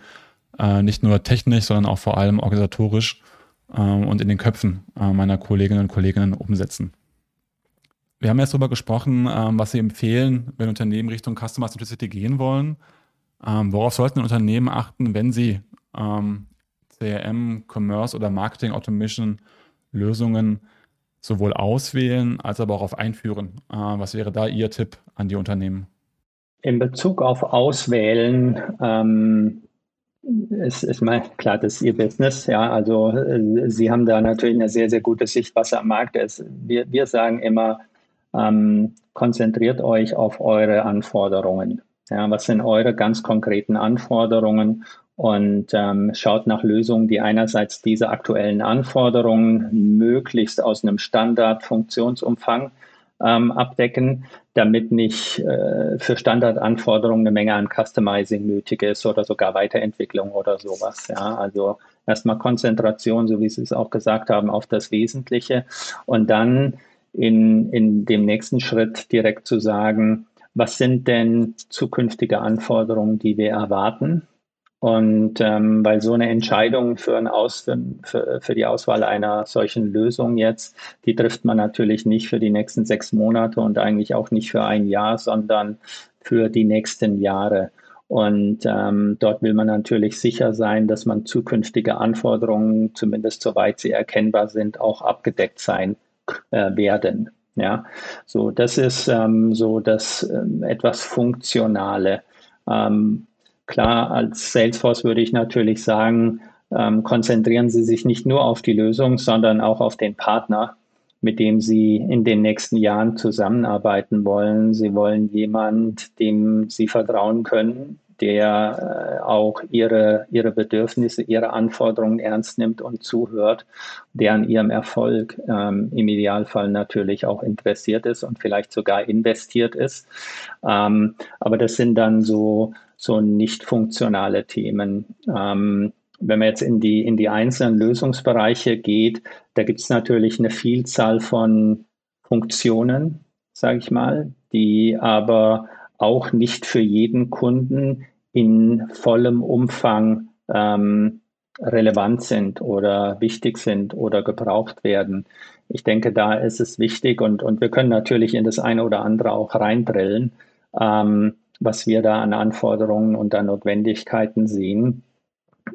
äh, nicht nur technisch, sondern auch vor allem organisatorisch äh, und in den Köpfen äh, meiner Kolleginnen und Kollegen umsetzen. Wir haben jetzt darüber gesprochen, ähm, was Sie empfehlen, wenn Unternehmen Richtung Customer Centricity gehen wollen. Ähm, worauf sollten Unternehmen achten, wenn sie ähm, CRM, Commerce oder Marketing Automation Lösungen sowohl auswählen als aber auch auf einführen? Äh, was wäre da Ihr Tipp an die Unternehmen? In Bezug auf Auswählen ähm, ist, ist mal klar, das ist Ihr Business. Ja, also äh, Sie haben da natürlich eine sehr, sehr gute Sicht, was am Markt ist. Wir, wir sagen immer, ähm, konzentriert euch auf eure Anforderungen. Ja, was sind eure ganz konkreten Anforderungen und ähm, schaut nach Lösungen, die einerseits diese aktuellen Anforderungen möglichst aus einem Standard-Funktionsumfang ähm, abdecken, damit nicht äh, für Standardanforderungen eine Menge an Customizing nötig ist oder sogar Weiterentwicklung oder sowas. Ja, also erstmal Konzentration, so wie Sie es auch gesagt haben, auf das Wesentliche und dann in, in dem nächsten Schritt direkt zu sagen, was sind denn zukünftige Anforderungen, die wir erwarten? Und ähm, weil so eine Entscheidung für, ein Aus, für, für, die Auswahl einer solchen Lösung jetzt, die trifft man natürlich nicht für die nächsten sechs Monate und eigentlich auch nicht für ein Jahr, sondern für die nächsten Jahre. Und ähm, dort will man natürlich sicher sein, dass man zukünftige Anforderungen, zumindest soweit sie erkennbar sind, auch abgedeckt sein äh, werden. Ja, so das ist ähm, so das ähm, etwas Funktionale. Ähm, Klar, als Salesforce würde ich natürlich sagen, ähm, konzentrieren Sie sich nicht nur auf die Lösung, sondern auch auf den Partner, mit dem Sie in den nächsten Jahren zusammenarbeiten wollen. Sie wollen jemand, dem Sie vertrauen können, der äh, auch ihre, ihre Bedürfnisse, ihre Anforderungen ernst nimmt und zuhört, der an ihrem Erfolg ähm, im Idealfall natürlich auch interessiert ist und vielleicht sogar investiert ist. Ähm, aber das sind dann so so nicht funktionale Themen. Ähm, wenn man jetzt in die, in die einzelnen Lösungsbereiche geht, da gibt es natürlich eine Vielzahl von Funktionen, sage ich mal, die aber auch nicht für jeden Kunden in vollem Umfang ähm, relevant sind oder wichtig sind oder gebraucht werden. Ich denke, da ist es wichtig und, und wir können natürlich in das eine oder andere auch reinbrillen. Ähm, was wir da an Anforderungen und an Notwendigkeiten sehen.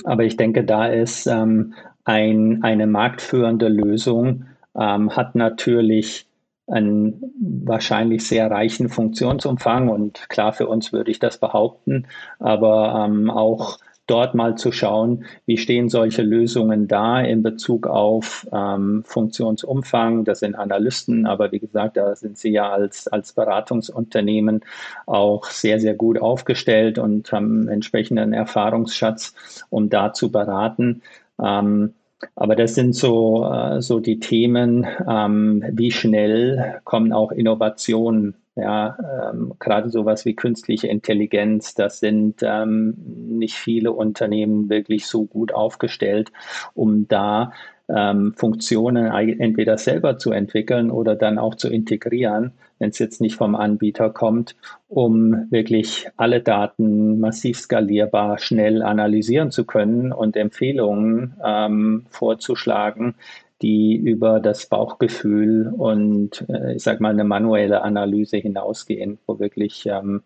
Aber ich denke, da ist ähm, ein, eine marktführende Lösung, ähm, hat natürlich einen wahrscheinlich sehr reichen Funktionsumfang und klar für uns würde ich das behaupten, aber ähm, auch dort mal zu schauen, wie stehen solche Lösungen da in Bezug auf ähm, Funktionsumfang. Das sind Analysten, aber wie gesagt, da sind sie ja als, als Beratungsunternehmen auch sehr, sehr gut aufgestellt und haben entsprechenden Erfahrungsschatz, um da zu beraten. Ähm, aber das sind so, äh, so die Themen, ähm, wie schnell kommen auch Innovationen ja, ähm, gerade sowas wie künstliche Intelligenz, das sind ähm, nicht viele Unternehmen wirklich so gut aufgestellt, um da ähm, Funktionen entweder selber zu entwickeln oder dann auch zu integrieren, wenn es jetzt nicht vom Anbieter kommt, um wirklich alle Daten massiv skalierbar schnell analysieren zu können und Empfehlungen ähm, vorzuschlagen, die über das Bauchgefühl und äh, ich sage mal eine manuelle Analyse hinausgehen, wo wirklich ähm,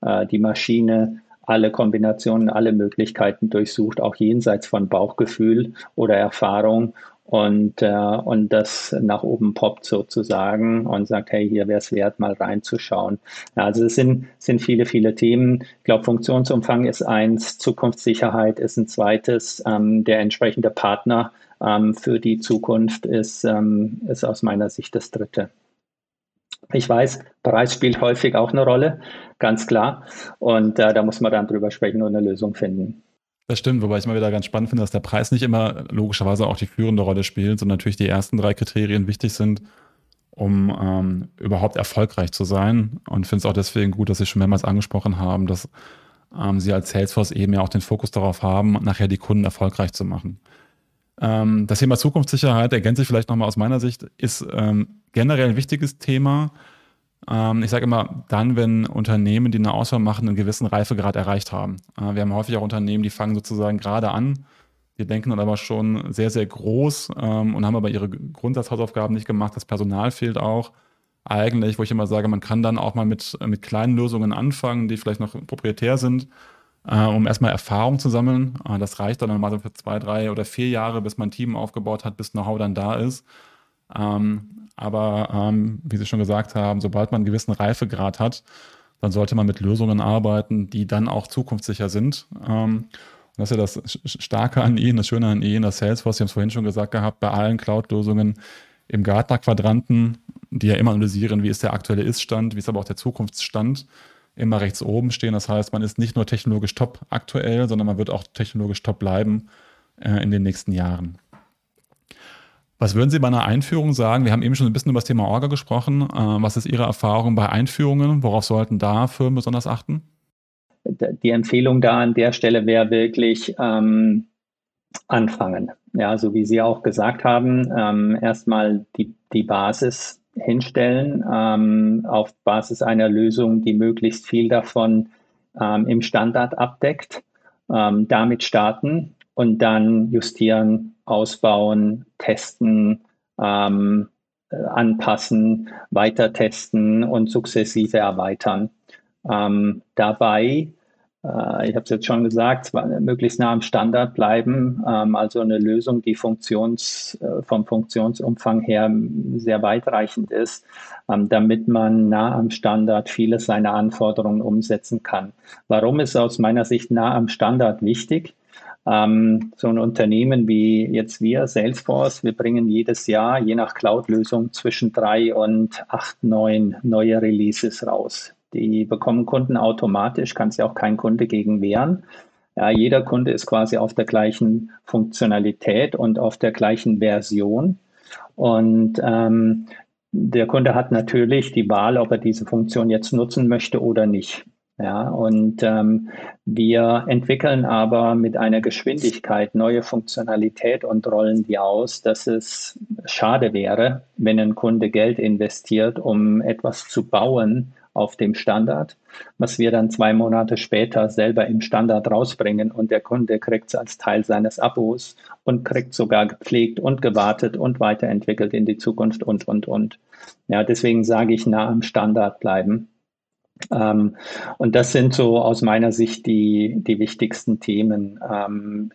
äh, die Maschine alle Kombinationen, alle Möglichkeiten durchsucht, auch jenseits von Bauchgefühl oder Erfahrung und, äh, und das nach oben poppt sozusagen und sagt, hey, hier wäre es wert, mal reinzuschauen. Ja, also es sind, sind viele, viele Themen. Ich glaube, Funktionsumfang ist eins, Zukunftssicherheit ist ein zweites, ähm, der entsprechende Partner ähm, für die Zukunft ist, ähm, ist aus meiner Sicht das Dritte. Ich weiß, Preis spielt häufig auch eine Rolle, ganz klar. Und äh, da muss man dann drüber sprechen und eine Lösung finden. Das stimmt, wobei ich mal wieder ganz spannend finde, dass der Preis nicht immer logischerweise auch die führende Rolle spielt, sondern natürlich die ersten drei Kriterien wichtig sind, um ähm, überhaupt erfolgreich zu sein. Und finde es auch deswegen gut, dass Sie schon mehrmals angesprochen haben, dass ähm, Sie als Salesforce eben ja auch den Fokus darauf haben, nachher die Kunden erfolgreich zu machen. Ähm, das Thema Zukunftssicherheit, ergänze ich vielleicht nochmal aus meiner Sicht, ist ähm, generell ein wichtiges Thema. Ähm, ich sage immer, dann, wenn Unternehmen, die eine Auswahl machen, einen gewissen Reifegrad erreicht haben. Äh, wir haben häufig auch Unternehmen, die fangen sozusagen gerade an, die denken dann aber schon sehr, sehr groß ähm, und haben aber ihre Grundsatzhausaufgaben nicht gemacht. Das Personal fehlt auch. Eigentlich, wo ich immer sage, man kann dann auch mal mit, mit kleinen Lösungen anfangen, die vielleicht noch proprietär sind, äh, um erstmal Erfahrung zu sammeln. Äh, das reicht dann normalerweise für zwei, drei oder vier Jahre, bis man ein Team aufgebaut hat, bis Know-how dann da ist. Ähm, aber ähm, wie Sie schon gesagt haben, sobald man einen gewissen Reifegrad hat, dann sollte man mit Lösungen arbeiten, die dann auch zukunftssicher sind. Ähm, und das ist ja das Starke an Ihnen, das Schöne an Ihnen, das Salesforce, Sie haben es vorhin schon gesagt gehabt, bei allen Cloud-Lösungen im Gartner-Quadranten, die ja immer analysieren, wie ist der aktuelle Ist-Stand, wie ist aber auch der Zukunftsstand, immer rechts oben stehen. Das heißt, man ist nicht nur technologisch top aktuell, sondern man wird auch technologisch top bleiben äh, in den nächsten Jahren. Was würden Sie bei einer Einführung sagen? Wir haben eben schon ein bisschen über das Thema Orga gesprochen. Äh, was ist Ihre Erfahrung bei Einführungen? Worauf sollten da Firmen besonders achten? Die Empfehlung da an der Stelle wäre wirklich ähm, anfangen. Ja, so wie Sie auch gesagt haben, ähm, erstmal die, die Basis hinstellen, ähm, auf Basis einer Lösung, die möglichst viel davon ähm, im Standard abdeckt, ähm, damit starten und dann justieren, ausbauen, testen, ähm, äh, anpassen, weiter testen und sukzessive erweitern. Ähm, dabei, ich habe es jetzt schon gesagt, möglichst nah am Standard bleiben, ähm, also eine Lösung, die Funktions, äh, vom Funktionsumfang her sehr weitreichend ist, ähm, damit man nah am Standard viele seiner Anforderungen umsetzen kann. Warum ist aus meiner Sicht nah am Standard wichtig? Ähm, so ein Unternehmen wie jetzt wir, Salesforce, wir bringen jedes Jahr, je nach Cloud-Lösung, zwischen drei und acht, neun neue Releases raus. Die bekommen Kunden automatisch, kann sich auch kein Kunde gegen wehren. Ja, jeder Kunde ist quasi auf der gleichen Funktionalität und auf der gleichen Version. Und ähm, der Kunde hat natürlich die Wahl, ob er diese Funktion jetzt nutzen möchte oder nicht. Ja, und ähm, wir entwickeln aber mit einer Geschwindigkeit neue Funktionalität und rollen die aus, dass es schade wäre, wenn ein Kunde Geld investiert, um etwas zu bauen auf dem Standard, was wir dann zwei Monate später selber im Standard rausbringen und der Kunde kriegt es als Teil seines Abos und kriegt sogar gepflegt und gewartet und weiterentwickelt in die Zukunft und, und, und. Ja, deswegen sage ich nah am Standard bleiben. Ähm, und das sind so aus meiner Sicht die, die wichtigsten Themen. Ähm,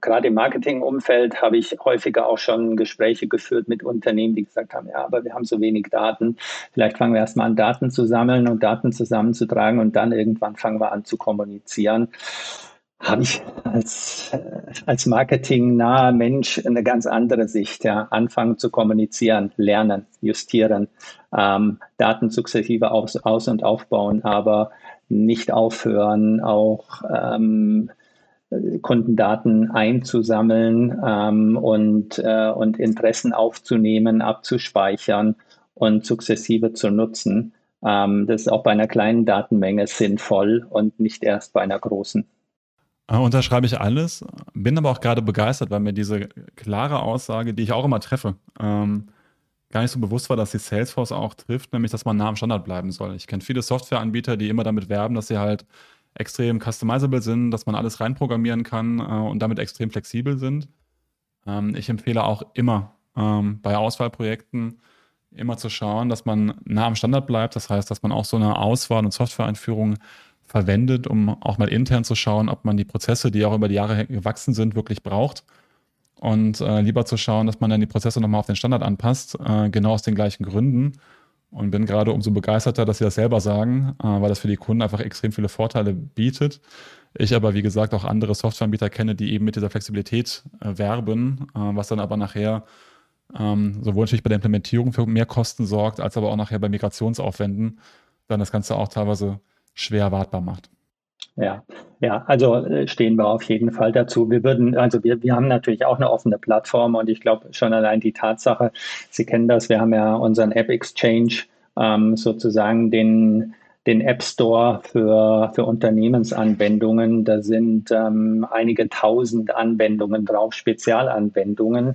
gerade im Marketingumfeld habe ich häufiger auch schon Gespräche geführt mit Unternehmen, die gesagt haben, ja, aber wir haben so wenig Daten. Vielleicht fangen wir erstmal an, Daten zu sammeln und Daten zusammenzutragen und dann irgendwann fangen wir an zu kommunizieren habe ich als, als marketingnaher Mensch eine ganz andere Sicht. Ja. Anfangen zu kommunizieren, lernen, justieren, ähm, Daten sukzessive aus, aus- und aufbauen, aber nicht aufhören, auch ähm, Kundendaten einzusammeln ähm, und, äh, und Interessen aufzunehmen, abzuspeichern und sukzessive zu nutzen. Ähm, das ist auch bei einer kleinen Datenmenge sinnvoll und nicht erst bei einer großen. Äh, unterschreibe ich alles, bin aber auch gerade begeistert, weil mir diese klare Aussage, die ich auch immer treffe, ähm, gar nicht so bewusst war, dass die Salesforce auch trifft, nämlich dass man nah am Standard bleiben soll. Ich kenne viele Softwareanbieter, die immer damit werben, dass sie halt extrem customizable sind, dass man alles reinprogrammieren kann äh, und damit extrem flexibel sind. Ähm, ich empfehle auch immer ähm, bei Auswahlprojekten immer zu schauen, dass man nah am Standard bleibt. Das heißt, dass man auch so eine Auswahl- und Softwareeinführung verwendet, um auch mal intern zu schauen, ob man die Prozesse, die auch über die Jahre gewachsen sind, wirklich braucht. Und äh, lieber zu schauen, dass man dann die Prozesse nochmal auf den Standard anpasst, äh, genau aus den gleichen Gründen. Und bin gerade umso begeisterter, dass Sie das selber sagen, äh, weil das für die Kunden einfach extrem viele Vorteile bietet. Ich aber, wie gesagt, auch andere Softwareanbieter kenne, die eben mit dieser Flexibilität äh, werben, äh, was dann aber nachher ähm, sowohl natürlich bei der Implementierung für mehr Kosten sorgt, als aber auch nachher bei Migrationsaufwänden dann das Ganze auch teilweise schwer erwartbar macht. Ja, ja, also äh, stehen wir auf jeden Fall dazu. Wir würden, also wir, wir haben natürlich auch eine offene Plattform und ich glaube schon allein die Tatsache, Sie kennen das, wir haben ja unseren App Exchange ähm, sozusagen den den App Store für, für Unternehmensanwendungen. Da sind ähm, einige tausend Anwendungen drauf, Spezialanwendungen,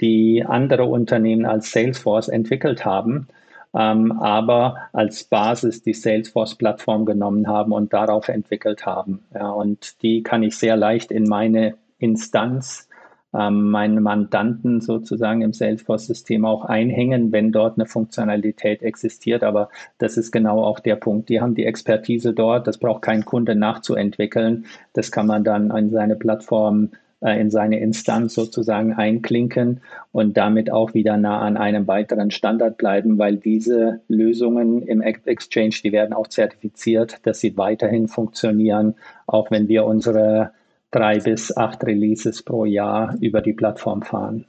die andere Unternehmen als Salesforce entwickelt haben ähm, aber als Basis die Salesforce-Plattform genommen haben und darauf entwickelt haben. Ja, und die kann ich sehr leicht in meine Instanz, ähm, meinen Mandanten sozusagen im Salesforce-System auch einhängen, wenn dort eine Funktionalität existiert. Aber das ist genau auch der Punkt. Die haben die Expertise dort. Das braucht kein Kunde nachzuentwickeln. Das kann man dann an seine Plattform äh, in seine Instanz sozusagen einklinken und damit auch wieder nah an einem weiteren Standard bleiben, weil diese Lösungen im Exchange, die werden auch zertifiziert, dass sie weiterhin funktionieren, auch wenn wir unsere drei bis acht Releases pro Jahr über die Plattform fahren.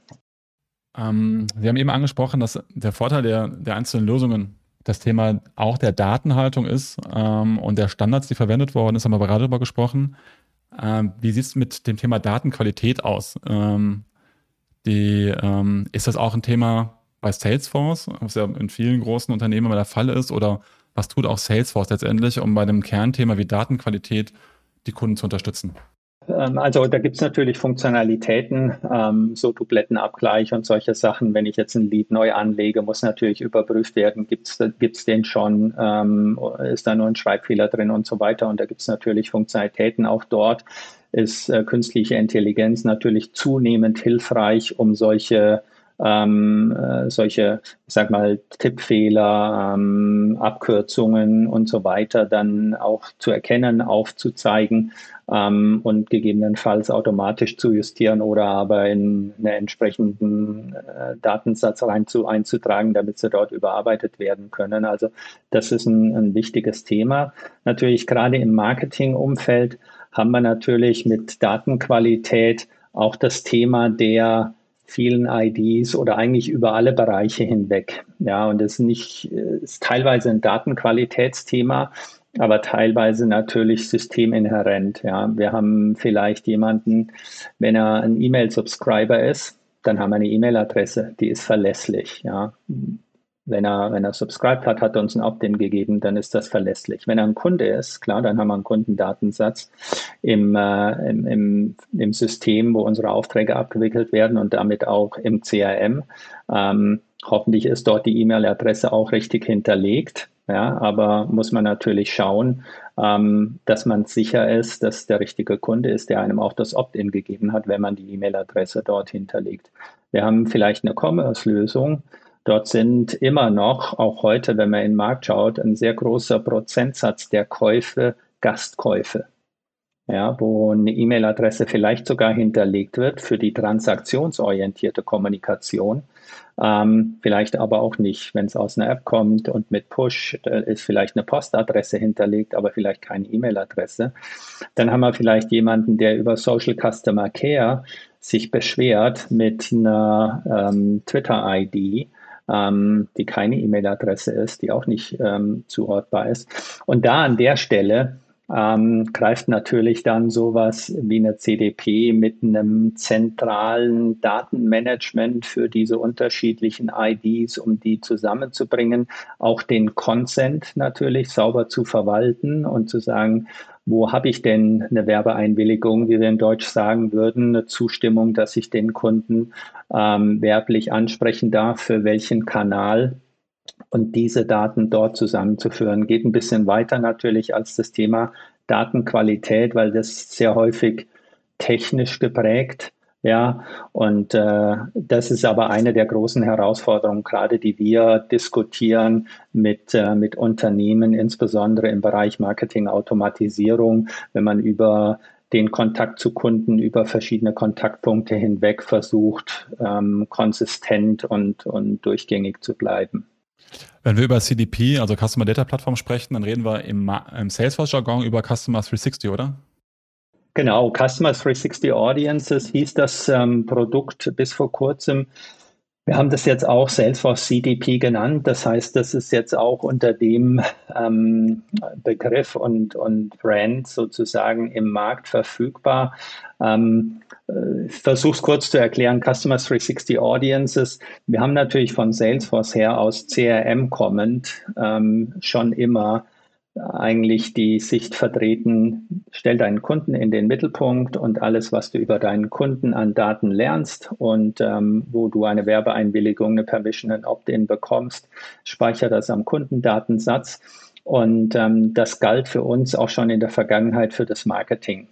Ähm, Sie haben eben angesprochen, dass der Vorteil der, der einzelnen Lösungen das Thema auch der Datenhaltung ist ähm, und der Standards, die verwendet worden ist, haben wir gerade darüber gesprochen. Ähm, wie sieht es mit dem Thema Datenqualität aus? Ähm, die, ähm, ist das auch ein Thema bei Salesforce, was ja in vielen großen Unternehmen immer der Fall ist? Oder was tut auch Salesforce letztendlich, um bei einem Kernthema wie Datenqualität die Kunden zu unterstützen? Ähm, also da gibt es natürlich Funktionalitäten, ähm, so Dublettenabgleich und solche Sachen. Wenn ich jetzt ein Lied neu anlege, muss natürlich überprüft werden, gibt es den schon, ähm, ist da nur ein Schreibfehler drin und so weiter. Und da gibt es natürlich Funktionalitäten auch dort ist äh, künstliche Intelligenz natürlich zunehmend hilfreich, um solche ähm, äh, solche, ich sag mal, Tippfehler, ähm, Abkürzungen und so weiter dann auch zu erkennen, aufzuzeigen ähm, und gegebenenfalls automatisch zu justieren oder aber in einen entsprechenden äh, Datensatz rein zu, einzutragen, damit sie dort überarbeitet werden können. Also das ist ein, ein wichtiges Thema. Natürlich gerade im Marketingumfeld haben wir natürlich mit Datenqualität auch das Thema der vielen IDs oder eigentlich über alle Bereiche hinweg. Ja, und das ist nicht, ist teilweise ein Datenqualitätsthema, aber teilweise natürlich systeminhärent. Ja, wir haben vielleicht jemanden, wenn er ein E-Mail-Subscriber ist, dann haben wir eine E-Mail-Adresse, die ist verlässlich. Ja, wenn er, wenn er subscribed hat, hat er uns ein Opt-in gegeben, dann ist das verlässlich. Wenn er ein Kunde ist, klar, dann haben wir einen Kundendatensatz im, äh, im, im, im System, wo unsere Aufträge abgewickelt werden und damit auch im CRM. Ähm, hoffentlich ist dort die E-Mail-Adresse auch richtig hinterlegt. Ja, aber muss man natürlich schauen, ähm, dass man sicher ist, dass der richtige Kunde ist, der einem auch das Opt-in gegeben hat, wenn man die E-Mail-Adresse dort hinterlegt. Wir haben vielleicht eine Commerce-Lösung, Dort sind immer noch, auch heute, wenn man in den Markt schaut, ein sehr großer Prozentsatz der Käufe Gastkäufe. Ja, wo eine E-Mail-Adresse vielleicht sogar hinterlegt wird für die transaktionsorientierte Kommunikation, ähm, vielleicht aber auch nicht. Wenn es aus einer App kommt und mit Push ist vielleicht eine Postadresse hinterlegt, aber vielleicht keine E-Mail-Adresse, dann haben wir vielleicht jemanden, der über Social Customer Care sich beschwert mit einer ähm, Twitter-ID ähm, die keine E-Mail-Adresse ist, die auch nicht ähm, zuortbar ist. Und da an der Stelle ähm, greift natürlich dann sowas wie eine CDP mit einem zentralen Datenmanagement für diese unterschiedlichen IDs, um die zusammenzubringen, auch den Consent natürlich sauber zu verwalten und zu sagen, wo habe ich denn eine Werbeeinwilligung, wie wir in Deutsch sagen würden, eine Zustimmung, dass ich den Kunden ähm, werblich ansprechen darf, für welchen Kanal und diese Daten dort zusammenzuführen. Geht ein bisschen weiter natürlich als das Thema Datenqualität, weil das sehr häufig technisch geprägt ja, und äh, das ist aber eine der großen Herausforderungen, gerade die wir diskutieren mit, äh, mit Unternehmen, insbesondere im Bereich Marketing-Automatisierung, wenn man über den Kontakt zu Kunden über verschiedene Kontaktpunkte hinweg versucht, ähm, konsistent und, und durchgängig zu bleiben. Wenn wir über CDP, also Customer Data Plattform sprechen, dann reden wir im, im Salesforce-Jargon über Customer 360, oder? Genau, Customer 360 Audiences hieß das ähm, Produkt bis vor kurzem. Wir haben das jetzt auch Salesforce CDP genannt. Das heißt, das ist jetzt auch unter dem ähm, Begriff und, und Brand sozusagen im Markt verfügbar. Ähm, ich äh, versuche es kurz zu erklären. Customer 360 Audiences. Wir haben natürlich von Salesforce her aus CRM kommend ähm, schon immer eigentlich die Sicht vertreten, stell deinen Kunden in den Mittelpunkt und alles, was du über deinen Kunden an Daten lernst und ähm, wo du eine Werbeeinwilligung, eine Permission, ein Opt-in bekommst, speicher das am Kundendatensatz. Und ähm, das galt für uns auch schon in der Vergangenheit für das Marketing.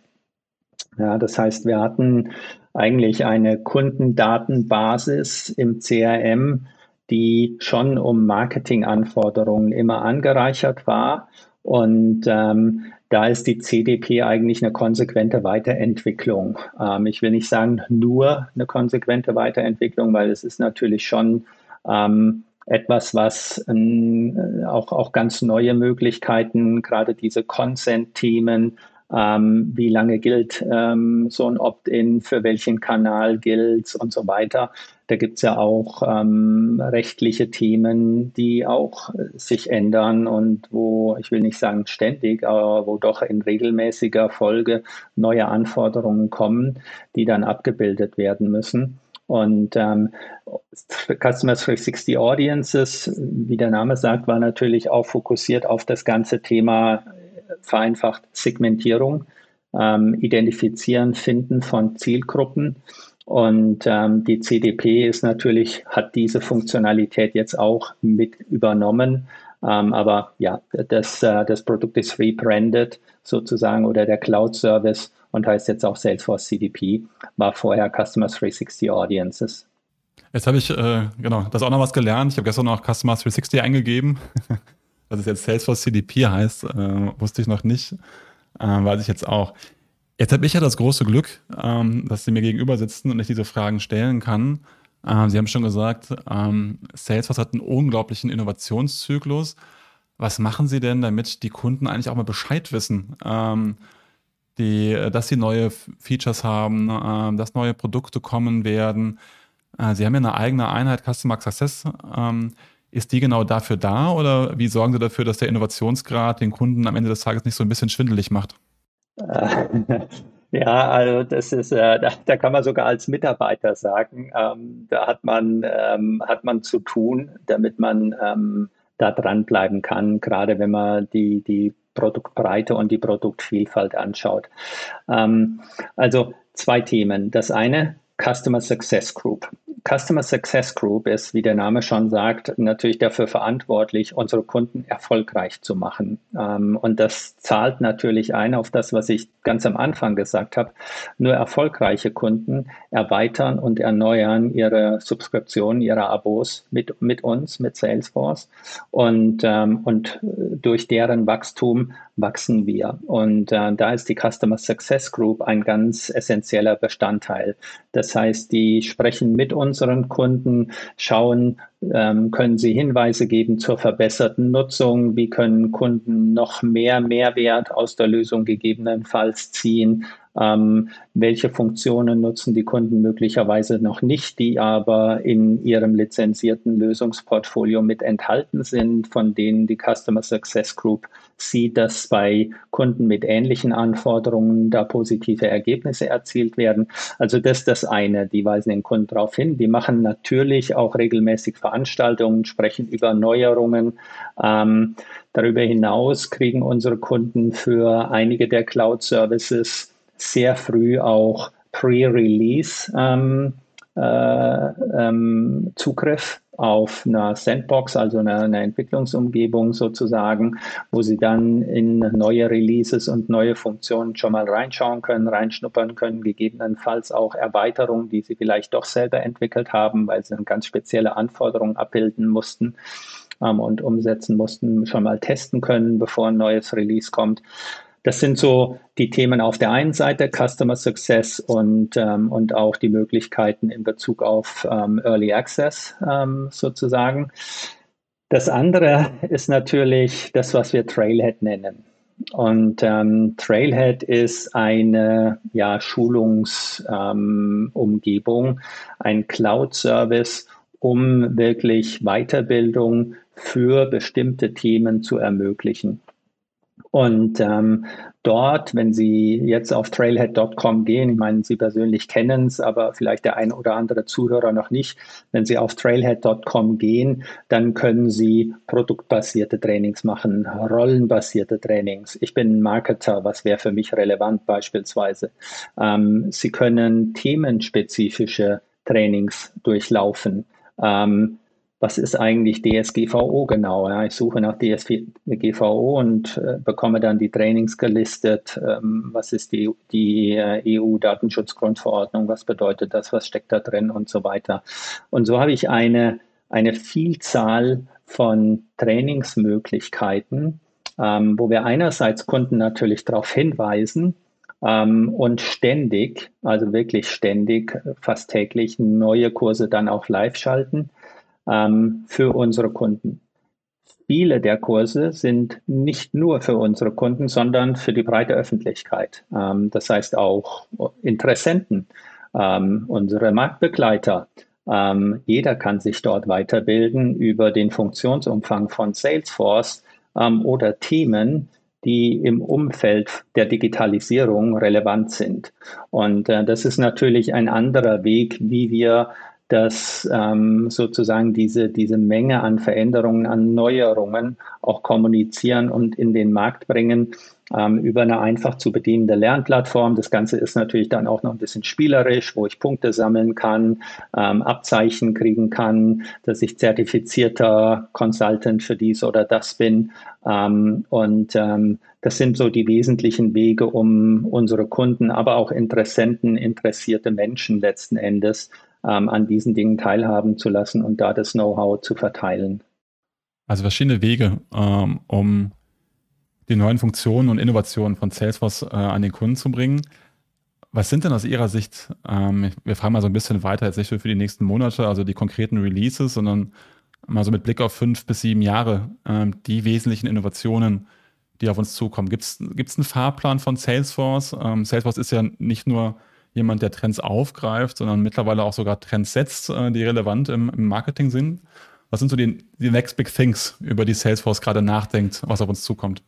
Ja, das heißt, wir hatten eigentlich eine Kundendatenbasis im CRM, die schon um Marketinganforderungen immer angereichert war. Und ähm, da ist die CDP eigentlich eine konsequente Weiterentwicklung. Ähm, ich will nicht sagen nur eine konsequente Weiterentwicklung, weil es ist natürlich schon ähm, etwas, was äh, auch, auch ganz neue Möglichkeiten, gerade diese Consent-Themen, ähm, wie lange gilt ähm, so ein Opt-in, für welchen Kanal gilt und so weiter. Da gibt es ja auch ähm, rechtliche Themen, die auch äh, sich ändern und wo, ich will nicht sagen ständig, aber wo doch in regelmäßiger Folge neue Anforderungen kommen, die dann abgebildet werden müssen. Und ähm, Customers 360 Audiences, wie der Name sagt, war natürlich auch fokussiert auf das ganze Thema vereinfacht Segmentierung, ähm, Identifizieren, Finden von Zielgruppen. Und ähm, die CDP ist natürlich, hat diese Funktionalität jetzt auch mit übernommen. Ähm, aber ja, das, äh, das Produkt ist rebranded sozusagen oder der Cloud-Service und heißt jetzt auch Salesforce CDP, war vorher Customer 360 Audiences. Jetzt habe ich, äh, genau, das auch noch was gelernt. Ich habe gestern noch Customer 360 eingegeben. Dass es jetzt Salesforce CDP heißt, äh, wusste ich noch nicht. Äh, weiß ich jetzt auch. Jetzt habe ich ja das große Glück, ähm, dass Sie mir gegenüber sitzen und ich diese Fragen stellen kann. Ähm, Sie haben schon gesagt, ähm, Salesforce hat einen unglaublichen Innovationszyklus. Was machen Sie denn, damit die Kunden eigentlich auch mal Bescheid wissen, ähm, die, dass sie neue Features haben, äh, dass neue Produkte kommen werden? Äh, sie haben ja eine eigene Einheit Customer Success. Ähm, ist die genau dafür da oder wie sorgen Sie dafür, dass der Innovationsgrad den Kunden am Ende des Tages nicht so ein bisschen schwindelig macht? Ja, also das ist, äh, da, da, kann man sogar als Mitarbeiter sagen, ähm, da hat man, ähm, hat man zu tun, damit man ähm, da dranbleiben kann, gerade wenn man die, die Produktbreite und die Produktvielfalt anschaut. Ähm, also zwei Themen. Das eine, Customer Success Group. Customer Success Group ist, wie der Name schon sagt, natürlich dafür verantwortlich, unsere Kunden erfolgreich zu machen. Ähm, und das zahlt natürlich ein auf das, was ich ganz am Anfang gesagt habe. Nur erfolgreiche Kunden erweitern und erneuern ihre Subskriptionen, ihre Abos mit, mit uns, mit Salesforce. Und, ähm, und durch deren Wachstum wachsen wir. Und äh, da ist die Customer Success Group ein ganz essentieller Bestandteil. Das heißt, die sprechen mit unseren Kunden, schauen, ähm, können sie Hinweise geben zur verbesserten Nutzung, wie können Kunden noch mehr Mehrwert aus der Lösung gegebenenfalls ziehen, ähm, welche Funktionen nutzen die Kunden möglicherweise noch nicht, die aber in ihrem lizenzierten Lösungsportfolio mit enthalten sind, von denen die Customer Success Group sieht, dass bei Kunden mit ähnlichen Anforderungen da positive Ergebnisse erzielt werden. Also das ist das eine, die weisen den Kunden darauf hin. Die machen natürlich auch regelmäßig Veranstaltungen, sprechen über Neuerungen. Ähm, darüber hinaus kriegen unsere Kunden für einige der Cloud-Services sehr früh auch Pre-Release ähm, äh, ähm, Zugriff auf einer Sandbox, also eine, eine, Entwicklungsumgebung sozusagen, wo sie dann in neue Releases und neue Funktionen schon mal reinschauen können, reinschnuppern können, gegebenenfalls auch Erweiterungen, die sie vielleicht doch selber entwickelt haben, weil sie dann ganz spezielle Anforderungen abbilden mussten ähm, und umsetzen mussten, schon mal testen können, bevor ein neues Release kommt. Das sind so die Themen auf der einen Seite, Customer Success und, ähm, und auch die Möglichkeiten in Bezug auf ähm, Early Access ähm, sozusagen. Das andere ist natürlich das, was wir Trailhead nennen. Und ähm, Trailhead ist eine ja, Schulungsumgebung, ähm, ein Cloud-Service, um wirklich Weiterbildung für bestimmte Themen zu ermöglichen. Und ähm, dort, wenn Sie jetzt auf trailhead.com gehen, ich meine, Sie persönlich kennen es, aber vielleicht der ein oder andere Zuhörer noch nicht, wenn Sie auf trailhead.com gehen, dann können Sie produktbasierte Trainings machen, rollenbasierte Trainings. Ich bin ein Marketer, was wäre für mich relevant beispielsweise. Ähm, Sie können themenspezifische Trainings durchlaufen. Ähm, was ist eigentlich DSGVO genau? Ja, ich suche nach DSGVO und äh, bekomme dann die Trainings gelistet. Ähm, was ist die, die äh, EU-Datenschutzgrundverordnung? Was bedeutet das? Was steckt da drin und so weiter? Und so habe ich eine, eine Vielzahl von Trainingsmöglichkeiten, ähm, wo wir einerseits Kunden natürlich darauf hinweisen, ähm, und ständig, also wirklich ständig, fast täglich neue Kurse dann auch live schalten ähm, für unsere Kunden. Viele der Kurse sind nicht nur für unsere Kunden, sondern für die breite Öffentlichkeit. Ähm, das heißt auch Interessenten, ähm, unsere Marktbegleiter. Ähm, jeder kann sich dort weiterbilden über den Funktionsumfang von Salesforce ähm, oder Themen, die im Umfeld der Digitalisierung relevant sind. Und äh, das ist natürlich ein anderer Weg, wie wir dass ähm, sozusagen diese, diese Menge an Veränderungen, an Neuerungen auch kommunizieren und in den Markt bringen ähm, über eine einfach zu bedienende Lernplattform. Das Ganze ist natürlich dann auch noch ein bisschen spielerisch, wo ich Punkte sammeln kann, ähm, Abzeichen kriegen kann, dass ich zertifizierter Consultant für dies oder das bin. Ähm, und ähm, das sind so die wesentlichen Wege, um unsere Kunden, aber auch Interessenten, interessierte Menschen letzten Endes ähm, an diesen Dingen teilhaben zu lassen und da das Know-how zu verteilen. Also verschiedene Wege, ähm, um die neuen Funktionen und Innovationen von Salesforce äh, an den Kunden zu bringen. Was sind denn aus Ihrer Sicht, ähm, wir fragen mal so ein bisschen weiter, jetzt nicht für die nächsten Monate, also die konkreten Releases, sondern mal so mit Blick auf fünf bis sieben Jahre, ähm, die wesentlichen Innovationen, die auf uns zukommen. Gibt es einen Fahrplan von Salesforce? Ähm, Salesforce ist ja nicht nur jemand, der Trends aufgreift, sondern mittlerweile auch sogar Trends setzt, äh, die relevant im, im Marketing sind. Was sind so die, die Next Big Things, über die Salesforce gerade nachdenkt, was auf uns zukommt?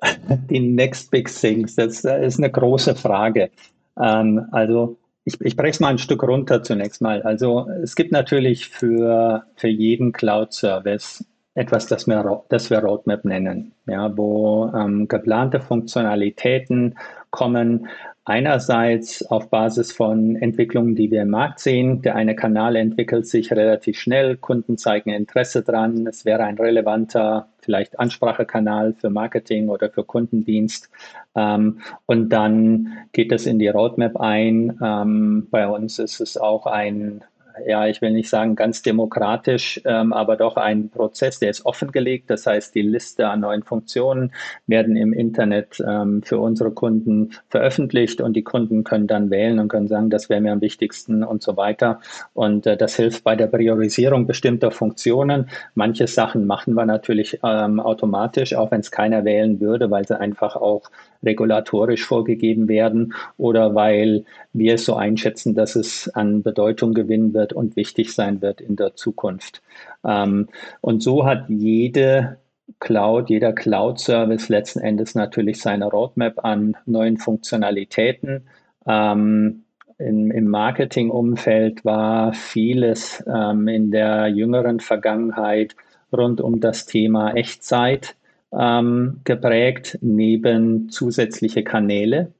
Die Next Big Things, das ist eine große Frage. Ähm, also ich, ich breche es mal ein Stück runter zunächst mal. Also es gibt natürlich für, für jeden Cloud-Service etwas, das wir, das wir Roadmap nennen, ja, wo ähm, geplante Funktionalitäten kommen, Einerseits auf Basis von Entwicklungen, die wir im Markt sehen. Der eine Kanal entwickelt sich relativ schnell, Kunden zeigen Interesse dran. Es wäre ein relevanter, vielleicht Ansprachekanal für Marketing oder für Kundendienst. Ähm, und dann geht es in die Roadmap ein. Ähm, bei uns ist es auch ein ja, ich will nicht sagen ganz demokratisch, ähm, aber doch ein Prozess, der ist offengelegt. Das heißt, die Liste an neuen Funktionen werden im Internet ähm, für unsere Kunden veröffentlicht und die Kunden können dann wählen und können sagen, das wäre mir am wichtigsten und so weiter. Und äh, das hilft bei der Priorisierung bestimmter Funktionen. Manche Sachen machen wir natürlich ähm, automatisch, auch wenn es keiner wählen würde, weil sie einfach auch regulatorisch vorgegeben werden oder weil wir es so einschätzen, dass es an Bedeutung gewinnen wird und wichtig sein wird in der Zukunft. Ähm, und so hat jede Cloud, jeder Cloud-Service letzten Endes natürlich seine Roadmap an neuen Funktionalitäten. Ähm, im, im Marketingumfeld war vieles ähm, in der jüngeren Vergangenheit rund um das Thema Echtzeit ähm, geprägt, neben zusätzliche Kanäle,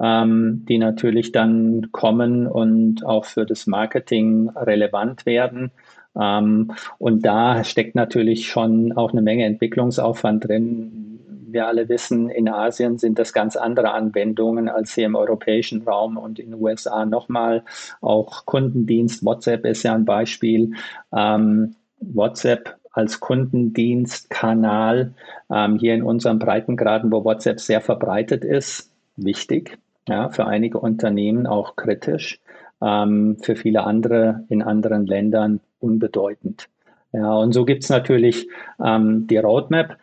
ähm, die natürlich dann kommen und auch für das Marketing relevant werden. Ähm, und da steckt natürlich schon auch eine Menge Entwicklungsaufwand drin. Wir alle wissen, in Asien sind das ganz andere Anwendungen als hier im europäischen Raum und in den USA nochmal. Auch Kundendienst, WhatsApp ist ja ein Beispiel. Ähm, WhatsApp als Kundendienstkanal ähm, hier in unseren Breitengraden, wo WhatsApp sehr verbreitet ist, wichtig. Ja, für einige Unternehmen auch kritisch, ähm, für viele andere in anderen Ländern unbedeutend. Ja, und so gibt es natürlich ähm, die Roadmap.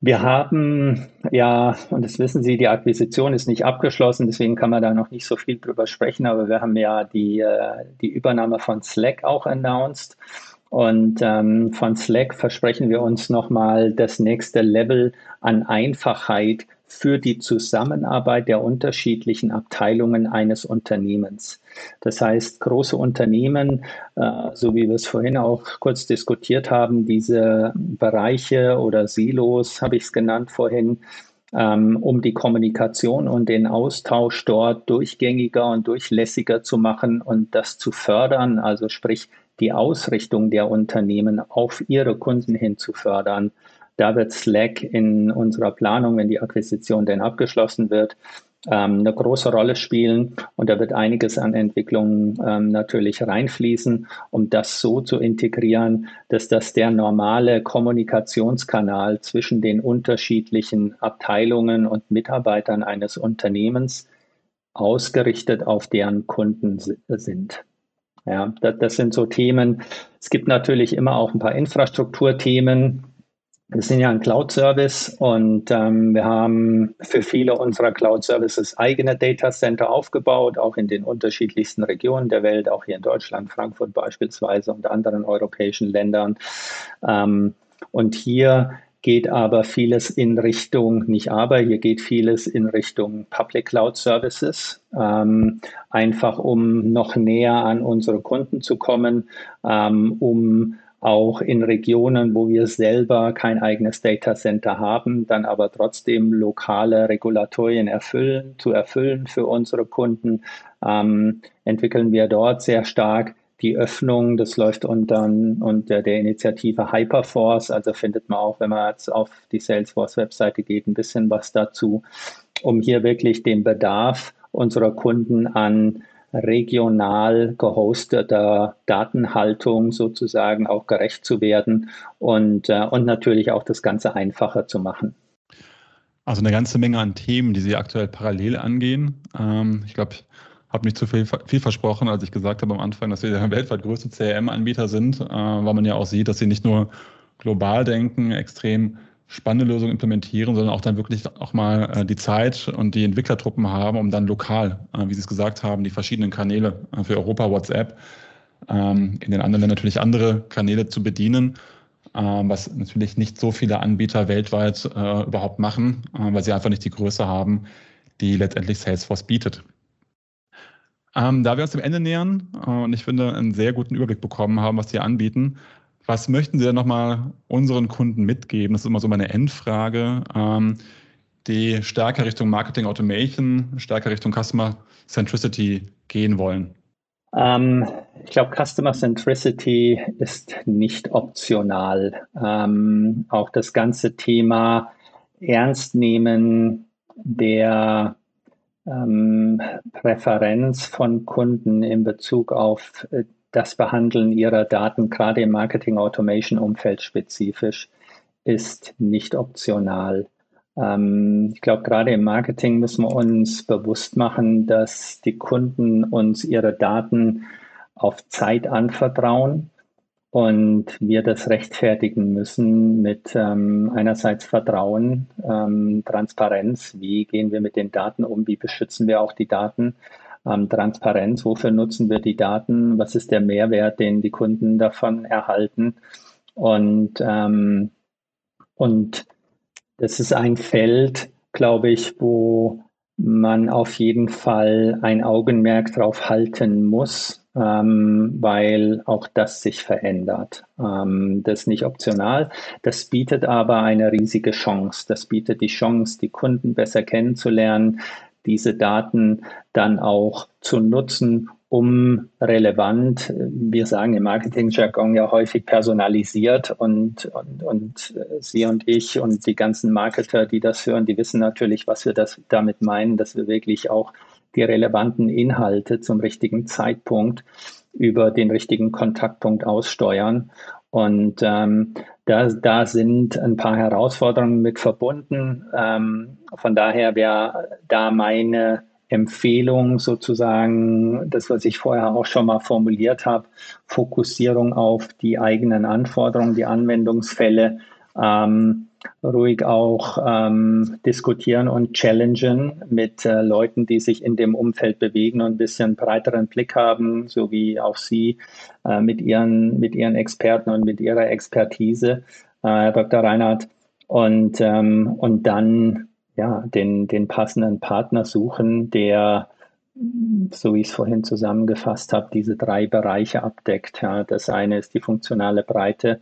Wir haben ja, und das wissen Sie, die Akquisition ist nicht abgeschlossen, deswegen kann man da noch nicht so viel drüber sprechen, aber wir haben ja die, äh, die Übernahme von Slack auch announced. Und ähm, von Slack versprechen wir uns nochmal das nächste Level an Einfachheit für die Zusammenarbeit der unterschiedlichen Abteilungen eines Unternehmens. Das heißt, große Unternehmen, äh, so wie wir es vorhin auch kurz diskutiert haben, diese Bereiche oder Silos, habe ich es genannt vorhin, ähm, um die Kommunikation und den Austausch dort durchgängiger und durchlässiger zu machen und das zu fördern, also sprich die Ausrichtung der Unternehmen auf ihre Kunden hin zu fördern da wird Slack in unserer Planung, wenn die Akquisition denn abgeschlossen wird, ähm, eine große Rolle spielen und da wird einiges an Entwicklungen ähm, natürlich reinfließen, um das so zu integrieren, dass das der normale Kommunikationskanal zwischen den unterschiedlichen Abteilungen und Mitarbeitern eines Unternehmens ausgerichtet auf deren Kunden sind. Ja, das, das sind so Themen. Es gibt natürlich immer auch ein paar Infrastrukturthemen, wir sind ja ein Cloud-Service und ähm, wir haben für viele unserer Cloud-Services eigene Data Center aufgebaut, auch in den unterschiedlichsten Regionen der Welt, auch hier in Deutschland, Frankfurt beispielsweise und anderen europäischen Ländern. Ähm, und hier geht aber vieles in Richtung, nicht aber, hier geht vieles in Richtung Public Cloud Services, ähm, einfach um noch näher an unsere Kunden zu kommen, ähm, um auch in Regionen, wo wir selber kein eigenes Data Center haben, dann aber trotzdem lokale Regulatorien erfüllen, zu erfüllen für unsere Kunden, ähm, entwickeln wir dort sehr stark die Öffnung. Das läuft unter, unter der Initiative Hyperforce, also findet man auch, wenn man jetzt auf die Salesforce-Webseite geht, ein bisschen was dazu, um hier wirklich den Bedarf unserer Kunden an regional gehosteter Datenhaltung sozusagen auch gerecht zu werden und, äh, und natürlich auch das Ganze einfacher zu machen. Also eine ganze Menge an Themen, die Sie aktuell parallel angehen. Ähm, ich glaube, habe nicht zu viel, viel versprochen, als ich gesagt habe am Anfang, dass wir der weltweit größte CRM-Anbieter sind, äh, weil man ja auch sieht, dass Sie nicht nur global denken, extrem spannende Lösungen implementieren, sondern auch dann wirklich auch mal äh, die Zeit und die Entwicklertruppen haben, um dann lokal, äh, wie Sie es gesagt haben, die verschiedenen Kanäle äh, für Europa, WhatsApp, ähm, in den anderen Ländern natürlich andere Kanäle zu bedienen, ähm, was natürlich nicht so viele Anbieter weltweit äh, überhaupt machen, äh, weil sie einfach nicht die Größe haben, die letztendlich Salesforce bietet. Ähm, da wir uns dem Ende nähern äh, und ich finde, einen sehr guten Überblick bekommen haben, was Sie anbieten, was möchten Sie denn nochmal unseren Kunden mitgeben? Das ist immer so meine Endfrage. Ähm, die stärker Richtung Marketing Automation, stärker Richtung Customer Centricity gehen wollen? Ähm, ich glaube, Customer Centricity ist nicht optional. Ähm, auch das ganze Thema Ernstnehmen der ähm, Präferenz von Kunden in Bezug auf äh, das Behandeln Ihrer Daten, gerade im Marketing-Automation-Umfeld spezifisch, ist nicht optional. Ähm, ich glaube, gerade im Marketing müssen wir uns bewusst machen, dass die Kunden uns ihre Daten auf Zeit anvertrauen und wir das rechtfertigen müssen mit ähm, einerseits Vertrauen, ähm, Transparenz, wie gehen wir mit den Daten um, wie beschützen wir auch die Daten? Ähm, Transparenz, wofür nutzen wir die Daten, was ist der Mehrwert, den die Kunden davon erhalten. Und, ähm, und das ist ein Feld, glaube ich, wo man auf jeden Fall ein Augenmerk drauf halten muss, ähm, weil auch das sich verändert. Ähm, das ist nicht optional. Das bietet aber eine riesige Chance. Das bietet die Chance, die Kunden besser kennenzulernen, diese Daten dann auch zu nutzen, um relevant, wir sagen im Marketing-Jargon ja häufig personalisiert und, und, und Sie und ich und die ganzen Marketer, die das hören, die wissen natürlich, was wir das damit meinen, dass wir wirklich auch die relevanten Inhalte zum richtigen Zeitpunkt über den richtigen Kontaktpunkt aussteuern. Und ähm, da, da sind ein paar Herausforderungen mit verbunden. Ähm, von daher wäre da meine Empfehlung sozusagen, das, was ich vorher auch schon mal formuliert habe, Fokussierung auf die eigenen Anforderungen, die Anwendungsfälle ähm, ruhig auch ähm, diskutieren und challengen mit äh, Leuten, die sich in dem Umfeld bewegen und ein bisschen breiteren Blick haben, so wie auch Sie äh, mit, ihren, mit Ihren Experten und mit Ihrer Expertise, äh, Herr Dr. Reinhardt. Und, ähm, und dann ja, den, den passenden Partner suchen, der so wie ich es vorhin zusammengefasst habe, diese drei Bereiche abdeckt. Ja. Das eine ist die funktionale Breite,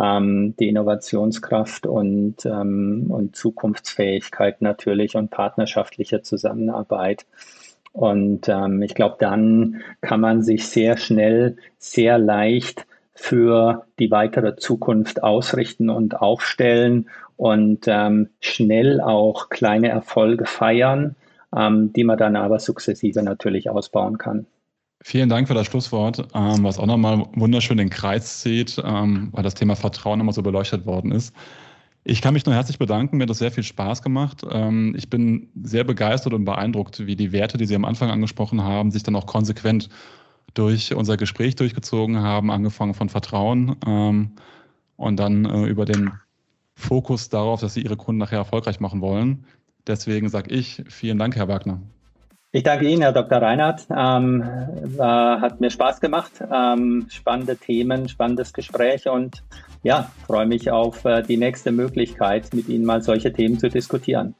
ähm, die Innovationskraft und, ähm, und Zukunftsfähigkeit natürlich und partnerschaftliche Zusammenarbeit. Und ähm, ich glaube, dann kann man sich sehr schnell, sehr leicht für die weitere Zukunft ausrichten und aufstellen und ähm, schnell auch kleine Erfolge feiern, ähm, die man dann aber sukzessive natürlich ausbauen kann. Vielen Dank für das Schlusswort, ähm, was auch nochmal wunderschön den Kreis zieht, ähm, weil das Thema Vertrauen immer so beleuchtet worden ist. Ich kann mich nur herzlich bedanken, mir hat das sehr viel Spaß gemacht. Ähm, ich bin sehr begeistert und beeindruckt, wie die Werte, die Sie am Anfang angesprochen haben, sich dann auch konsequent durch unser Gespräch durchgezogen haben, angefangen von Vertrauen ähm, und dann äh, über den Fokus darauf, dass Sie Ihre Kunden nachher erfolgreich machen wollen. Deswegen sage ich vielen Dank, Herr Wagner. Ich danke Ihnen, Herr Dr. Reinhardt. Ähm, hat mir Spaß gemacht. Ähm, spannende Themen, spannendes Gespräch und ja, freue mich auf äh, die nächste Möglichkeit, mit Ihnen mal solche Themen zu diskutieren.